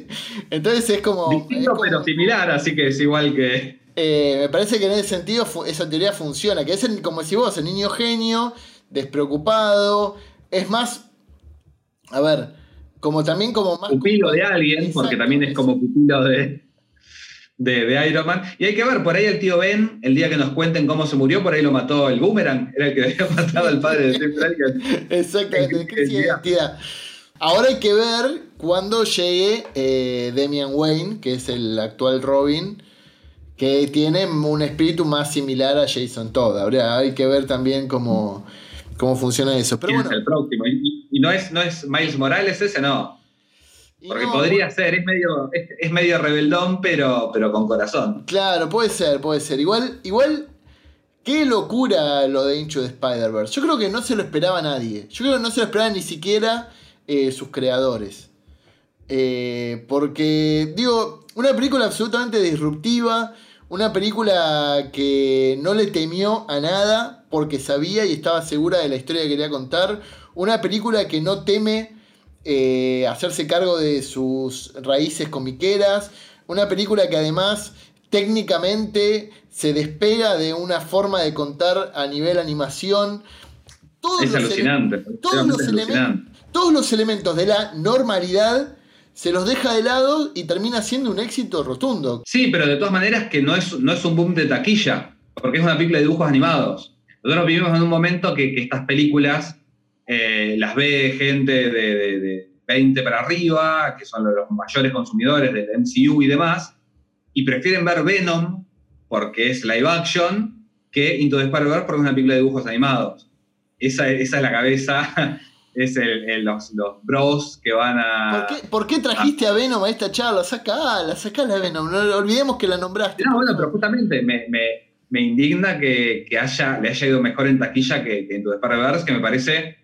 Entonces es como... es Distinto como- pero similar, así que es igual que. eh, me parece que en ese sentido esa teoría funciona, que es el- como si vos, el niño genio, despreocupado, es más, a ver, como también como más... pupilo de alguien, porque también es como pupilo de, de, de Iron Man. Y hay que ver, por ahí el tío Ben, el día que nos cuenten cómo se murió, por ahí lo mató el Boomerang, era el que había matado al padre de Tim. Exactamente, en- identidad. Ahora hay que ver cuando llegue eh, Damian Wayne, que es el actual Robin, que tiene un espíritu más similar a Jason Todd. Habría, hay que ver también cómo, cómo funciona eso. Pero ¿Quién bueno, es el próximo? Y, y no, es, no es Miles Morales ese, no. Porque no, podría ser, es medio, es, es medio rebeldón, pero, pero con corazón. Claro, puede ser, puede ser. Igual, igual, qué locura lo de Into the Spider-Verse. Yo creo que no se lo esperaba nadie. Yo creo que no se lo esperaban ni siquiera eh, sus creadores. Eh, porque, digo, una película absolutamente disruptiva, una película que no le temió a nada porque sabía y estaba segura de la historia que quería contar, una película que no teme eh, hacerse cargo de sus raíces comiqueras, una película que además técnicamente se despega de una forma de contar a nivel animación. Todos Es los alucinante. todos los, alucinante. todos los elementos de la normalidad se los deja de lado y termina siendo un éxito rotundo. Sí, pero de todas maneras que no es, no es un boom de taquilla, porque es una película de dibujos animados. Nosotros vivimos en un momento que, estas películas eh, las ve gente de, de- de 20 para arriba, que son los mayores consumidores del MCU y demás, y prefieren ver Venom, porque es live action, que Into the Spider-Verse porque es una película de dibujos animados. Esa, esa es la cabeza, es el- el- los, los bros que van a... ¿Por qué, por qué trajiste a Venom a esta charla? Sacala, sacala a Venom. No olvidemos que la nombraste. No, bueno, pero justamente me, me- me indigna que, que haya, le haya ido mejor en taquilla que, que en tu Spider-Verse, que me parece,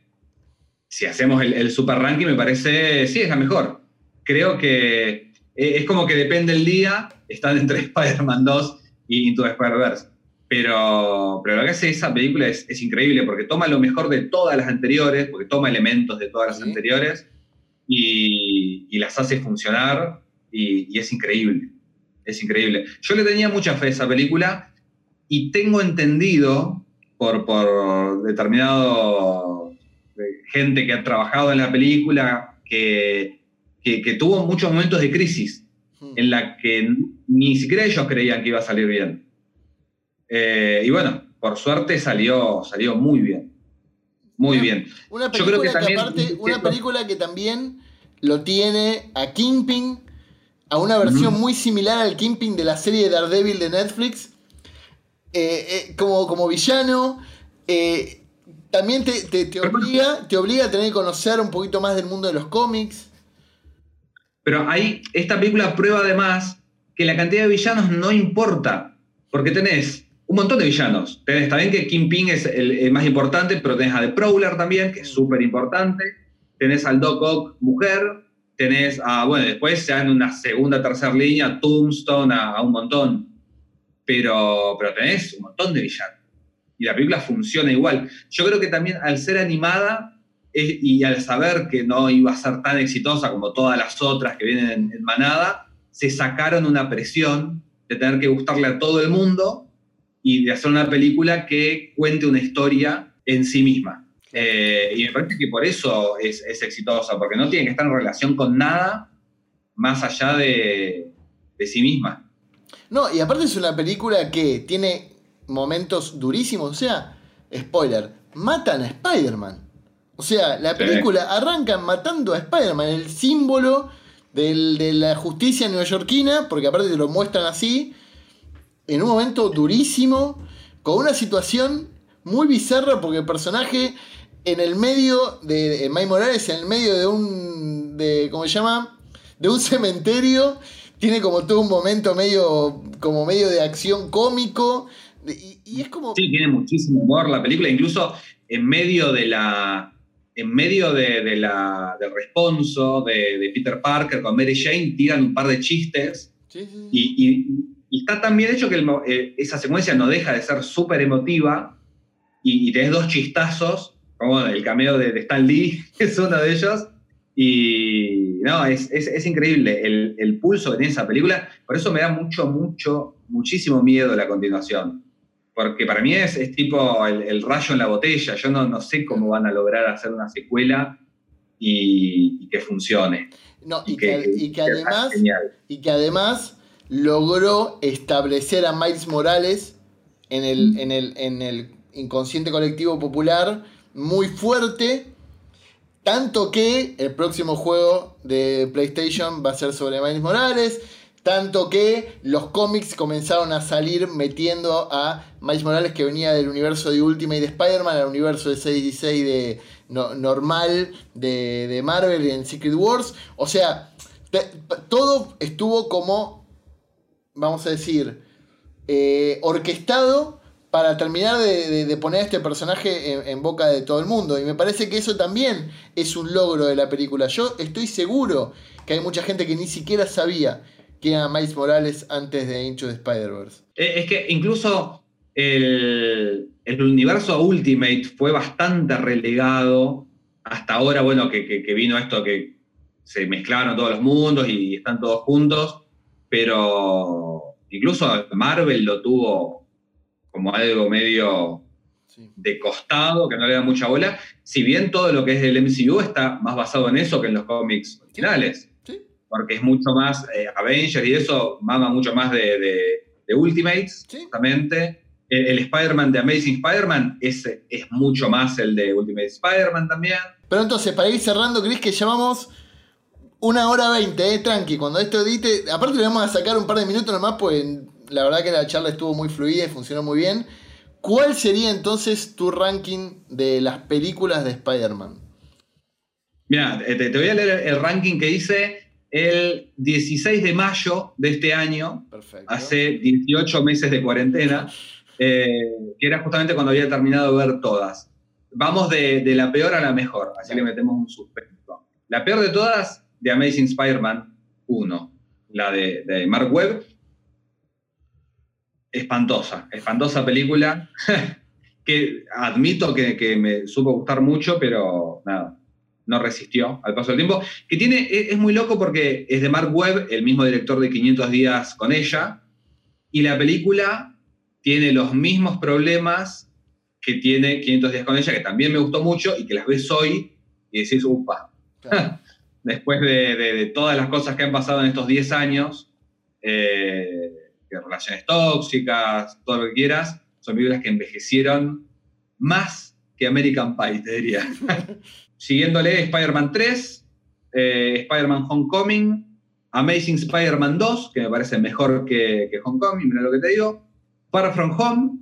si hacemos el, el super ranking, me parece, sí, es la mejor. Creo que eh, es como que depende el día, están entre Spider-Man 2 y Into the Spider-Verse. Pero, pero lo que hace esa película es, es increíble, porque toma lo mejor de todas las anteriores, porque toma elementos de todas las Sí. anteriores y, y las hace funcionar y, y es increíble. Es increíble. Yo le tenía mucha fe a esa película y tengo entendido por, por determinado eh, gente que ha trabajado en la película que, que, que tuvo muchos momentos de crisis Hmm. en la que ni siquiera ellos creían que iba a salir bien. Eh, y bueno, por suerte salió, salió muy bien. Muy Bien. bien. Una Yo película creo que que, también- aparte, una película que también lo tiene a Kingpin, a una versión muy similar al Kingpin de la serie Daredevil de Netflix, eh, eh, como, como villano. eh, también te, te- te obliga, te obliga a tener que conocer un poquito más del mundo de los cómics. Pero ahí, esta película prueba además que la cantidad de villanos no importa, porque tenés un montón de villanos. Tenés también que Kingpin es el, el más importante, pero tenés a The Prowler también, que es súper importante. Tenés al Doc Ock mujer, tenés a, bueno, después ya en una segunda, tercera línea, Tombstone, a, a un montón. Pero, pero tenés un montón de villanos. Y la película funciona igual. Yo creo que también al ser animada es- y al saber que no iba a ser tan exitosa como todas las otras que vienen en, en manada, se sacaron una presión de tener que gustarle a todo el mundo y de hacer una película que cuente una historia en sí misma. Eh, y me parece que por eso es, es exitosa, porque no tiene que estar en relación con nada más allá de, de sí misma. No, y aparte es una película que tiene momentos durísimos. O sea, spoiler, matan a Spider-Man. O sea, la Sí. película arranca matando a Spider-Man, el símbolo del- de la justicia neoyorquina, porque aparte te lo muestran así, en un momento durísimo, con una situación muy bizarra, porque el personaje en el medio de, de Mike Morales, en el medio de un, de, ¿cómo se llama? De un cementerio, tiene como todo un momento medio, como medio de acción cómico, y, y es como... Sí, tiene muchísimo humor la película, incluso en medio de la. En medio de, de la, del responso de, de Peter Parker con Mary Jane, tiran un par de chistes Sí, sí, sí. Y, y- y está tan bien hecho que el eh, esa secuencia no deja de ser súper emotiva y, y tenés dos chistazos, como el cameo de, de Stan Lee, es uno de ellos. Y no, es, es- es increíble el, el pulso que tiene esa película. Por eso me da mucho, mucho, muchísimo miedo la continuación. Porque para mí es, es tipo el, el rayo en la botella. Yo no, no sé cómo van a lograr hacer una secuela y, y que funcione. No, y, que, y que además, genial. y que además logró establecer a Miles Morales en el, en el, en el inconsciente colectivo popular muy fuerte. Tanto que el próximo juego de PlayStation va a ser sobre Miles Morales. Tanto que los cómics comenzaron a salir metiendo a Miles Morales que venía del universo de Ultimate de Spider-Man al universo de 616 de no- normal de, de Marvel en Secret Wars. O sea, te- todo estuvo como, vamos a decir, eh, orquestado para terminar de, poner a este personaje en, en boca de todo el mundo. Y me parece que eso también es un logro de la película. Yo estoy seguro que hay mucha gente que ni siquiera sabía que era Miles Morales antes de Into the Spider-Verse. Eh, Es que incluso el, el universo Ultimate fue bastante relegado. Hasta ahora, bueno, que, que- que vino esto que se mezclaron todos los mundos y están todos juntos. Pero incluso Marvel lo tuvo como algo medio Sí. de costado, que no le da mucha bola. Si bien todo lo que es del MCU está más basado en eso que en los cómics originales Sí. porque es mucho más eh, Avengers y eso mama mucho más de, de- de Ultimates, justamente. El, el Spider-Man de Amazing Spider-Man es, es mucho más el de Ultimate Spider-Man también. Pero entonces, para ir cerrando, Chris, que llevamos una hora veinte, eh, tranqui. Cuando esto edite, aparte le vamos a sacar un par de minutos nomás, pues la verdad que la charla estuvo muy fluida y funcionó muy bien. ¿Cuál sería entonces tu ranking de las películas de Spider-Man? Mira, te, te voy a leer el ranking que hice el 16 de mayo de este año, Perfecto. hace 18 meses de cuarentena, eh, que era justamente cuando había terminado de ver todas. Vamos de, de la peor a la mejor, así Dale. le metemos un suspenso. La peor de todas, de Amazing Spider-Man 1, la de, de Mark Webb. Espantosa, espantosa película, que admito que, que me supo gustar mucho, pero nada, no resistió al paso del tiempo. Que tiene, es, es muy loco porque es de Mark Webb, el mismo director de 500 días con ella, y la película tiene los mismos problemas que tiene 500 días con ella, que también me gustó mucho y que las ves hoy y decís, upa, Claro. después de, de- de todas las cosas que han pasado en estos 10 años, eh, de relaciones tóxicas, todo lo que quieras, son películas que envejecieron más que American Pie, te diría. Siguiéndole Spider-Man 3, eh, Spider-Man Homecoming, Amazing Spider-Man 2, que me parece mejor que, que Homecoming, mira lo que te digo, Far From Home,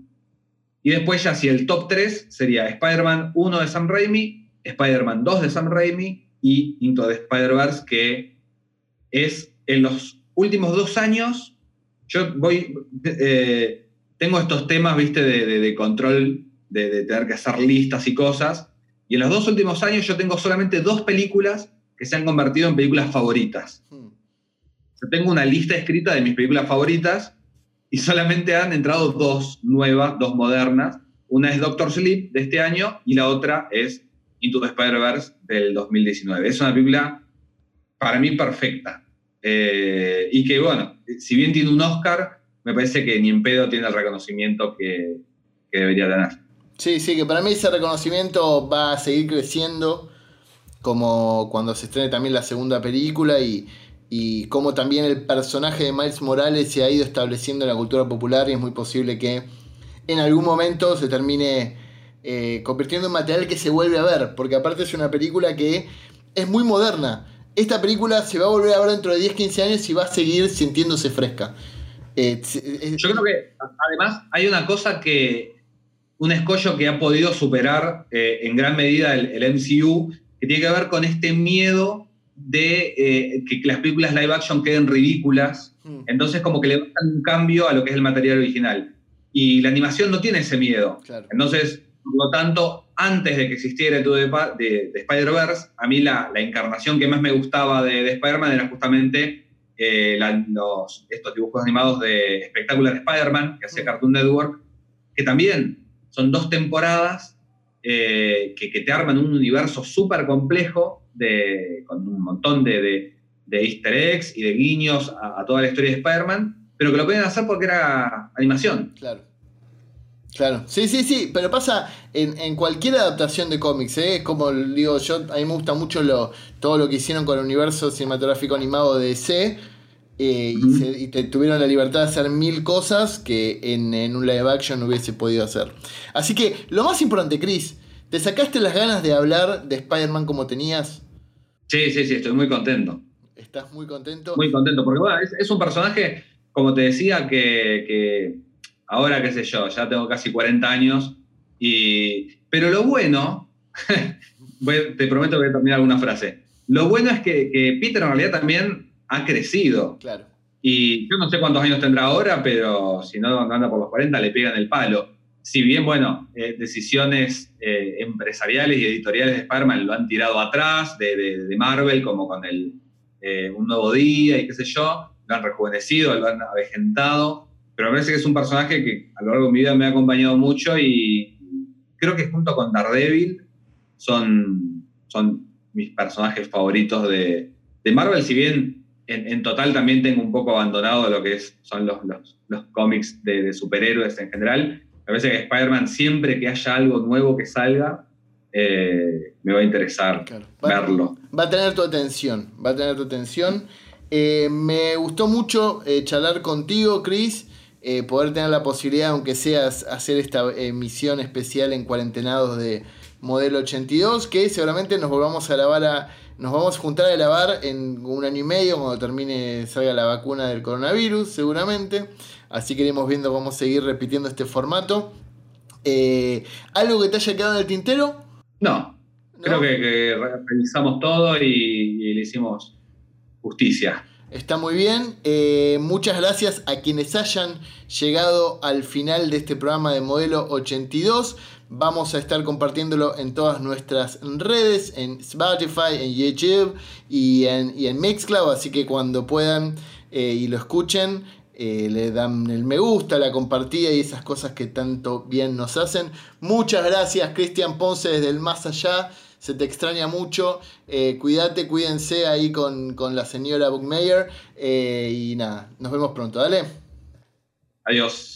y después ya si el top 3 sería Spider-Man 1 de Sam Raimi, Spider-Man 2 de Sam Raimi y Into the Spider-Verse, que es en los últimos dos años, yo voy, eh, tengo estos temas, viste, de, de- de control, de, de tener que hacer listas y cosas, y en los dos últimos años yo tengo solamente dos películas que se han convertido en películas favoritas. Hmm. Yo tengo una lista escrita de mis películas favoritas y solamente han entrado dos nuevas, dos modernas. Una es Doctor Sleep de este año y la otra es Into the Spider-Verse del 2019. Es una película para mí perfecta. Eh, y que, bueno, si bien tiene un Oscar, me parece que ni en pedo tiene el reconocimiento que, debería tener. Sí, sí, que para mí ese reconocimiento va a seguir creciendo, como cuando se estrene también la segunda película y, y como también el personaje de Miles Morales se ha ido estableciendo en la cultura popular y es muy posible que en algún momento se termine eh, convirtiendo en material que se vuelve a ver, porque aparte es una película que es muy moderna. Esta película se va a volver a ver dentro de 10, 15 años y va a seguir sintiéndose fresca. Eh, eh, Yo creo que además hay una cosa que, un escollo que ha podido superar eh, en gran medida el, el MCU, que tiene que ver con este miedo de eh, que las películas live action queden ridículas. hmm, Entonces como que le dan un cambio a lo que es el material original. Y la animación no tiene ese miedo. claro. Entonces, por lo tanto, antes de que existiera el de, de, de Spider-Verse, a mí la, la encarnación que más me gustaba de, de Spider-Man era justamente eh, los, estos dibujos animados de Spectacular Spider-Man, que hacía. Cartoon Network, que también son dos temporadas eh, que, te arman un universo súper complejo de, con un montón de, easter eggs y de guiños a, toda la historia de Spider-Man, pero que lo pueden hacer porque era animación. Claro. Claro, sí, sí, sí, pero pasa en, cualquier adaptación de cómics, ¿eh? es como digo yo, a mí me gusta mucho lo, todo lo que hicieron con el universo cinematográfico animado de DC, eh, y, te, tuvieron la libertad de hacer mil cosas que en, un live action no hubiese podido hacer. Así que lo más importante, Chris, ¿te sacaste las ganas de hablar de Spider-Man como tenías? Sí, sí, sí, estoy muy contento. ¿Estás muy contento? Muy contento, porque bueno, es, un personaje, como te decía, que, ahora, qué sé yo, ya tengo casi 40 años, y, pero lo bueno, te prometo que voy a terminar alguna frase, lo bueno es que, que Peter en realidad también ha crecido. Claro. Y yo no sé cuántos años tendrá ahora, pero si no anda por los 40 le pegan el palo. Si bien, bueno, eh, decisiones eh, empresariales y editoriales de Spider-Man lo han tirado atrás, de, Marvel, como con el eh, Un Nuevo Día y qué sé yo, lo han rejuvenecido, lo han avejentado, pero me parece que es un personaje que a lo largo de mi vida me ha acompañado mucho y creo que junto con Daredevil son, son mis personajes favoritos de, de Marvel, si bien en, total también tengo un poco abandonado lo que es, son los, los, cómics de, superhéroes en general. A veces que Spider-Man, siempre que haya algo nuevo que salga, eh, me va a interesar verlo. Va a tener tu atención, va a tener tu atención. Eh, me gustó mucho eh, charlar contigo, Chris. Poder tener la posibilidad, aunque sea hacer esta emisión especial en cuarentenados de Modelo 82, que seguramente nos volvamos a grabar a nos vamos a juntar a lavar en un año y medio cuando termine, salga la vacuna del coronavirus, seguramente. Así que iremos viendo cómo seguir repitiendo este formato. Eh, ¿Algo que te haya quedado en el tintero? No. Creo que, revisamos todo y, le hicimos justicia. Está muy bien. Eh, muchas gracias a quienes hayan llegado al final de este programa de Modelo 82. Vamos a estar compartiéndolo en todas nuestras redes, en Spotify, en YouTube y en, Mixcloud. Así que cuando puedan eh, y lo escuchen, eh, le dan el me gusta, la compartida y esas cosas que tanto bien nos hacen. Muchas gracias, Cristian Ponce, desde el más allá. Se te extraña mucho. Eh, cuídate, cuídense ahí con, con la señora Buckmeyer. y nada, nos vemos pronto. Dale. Adiós.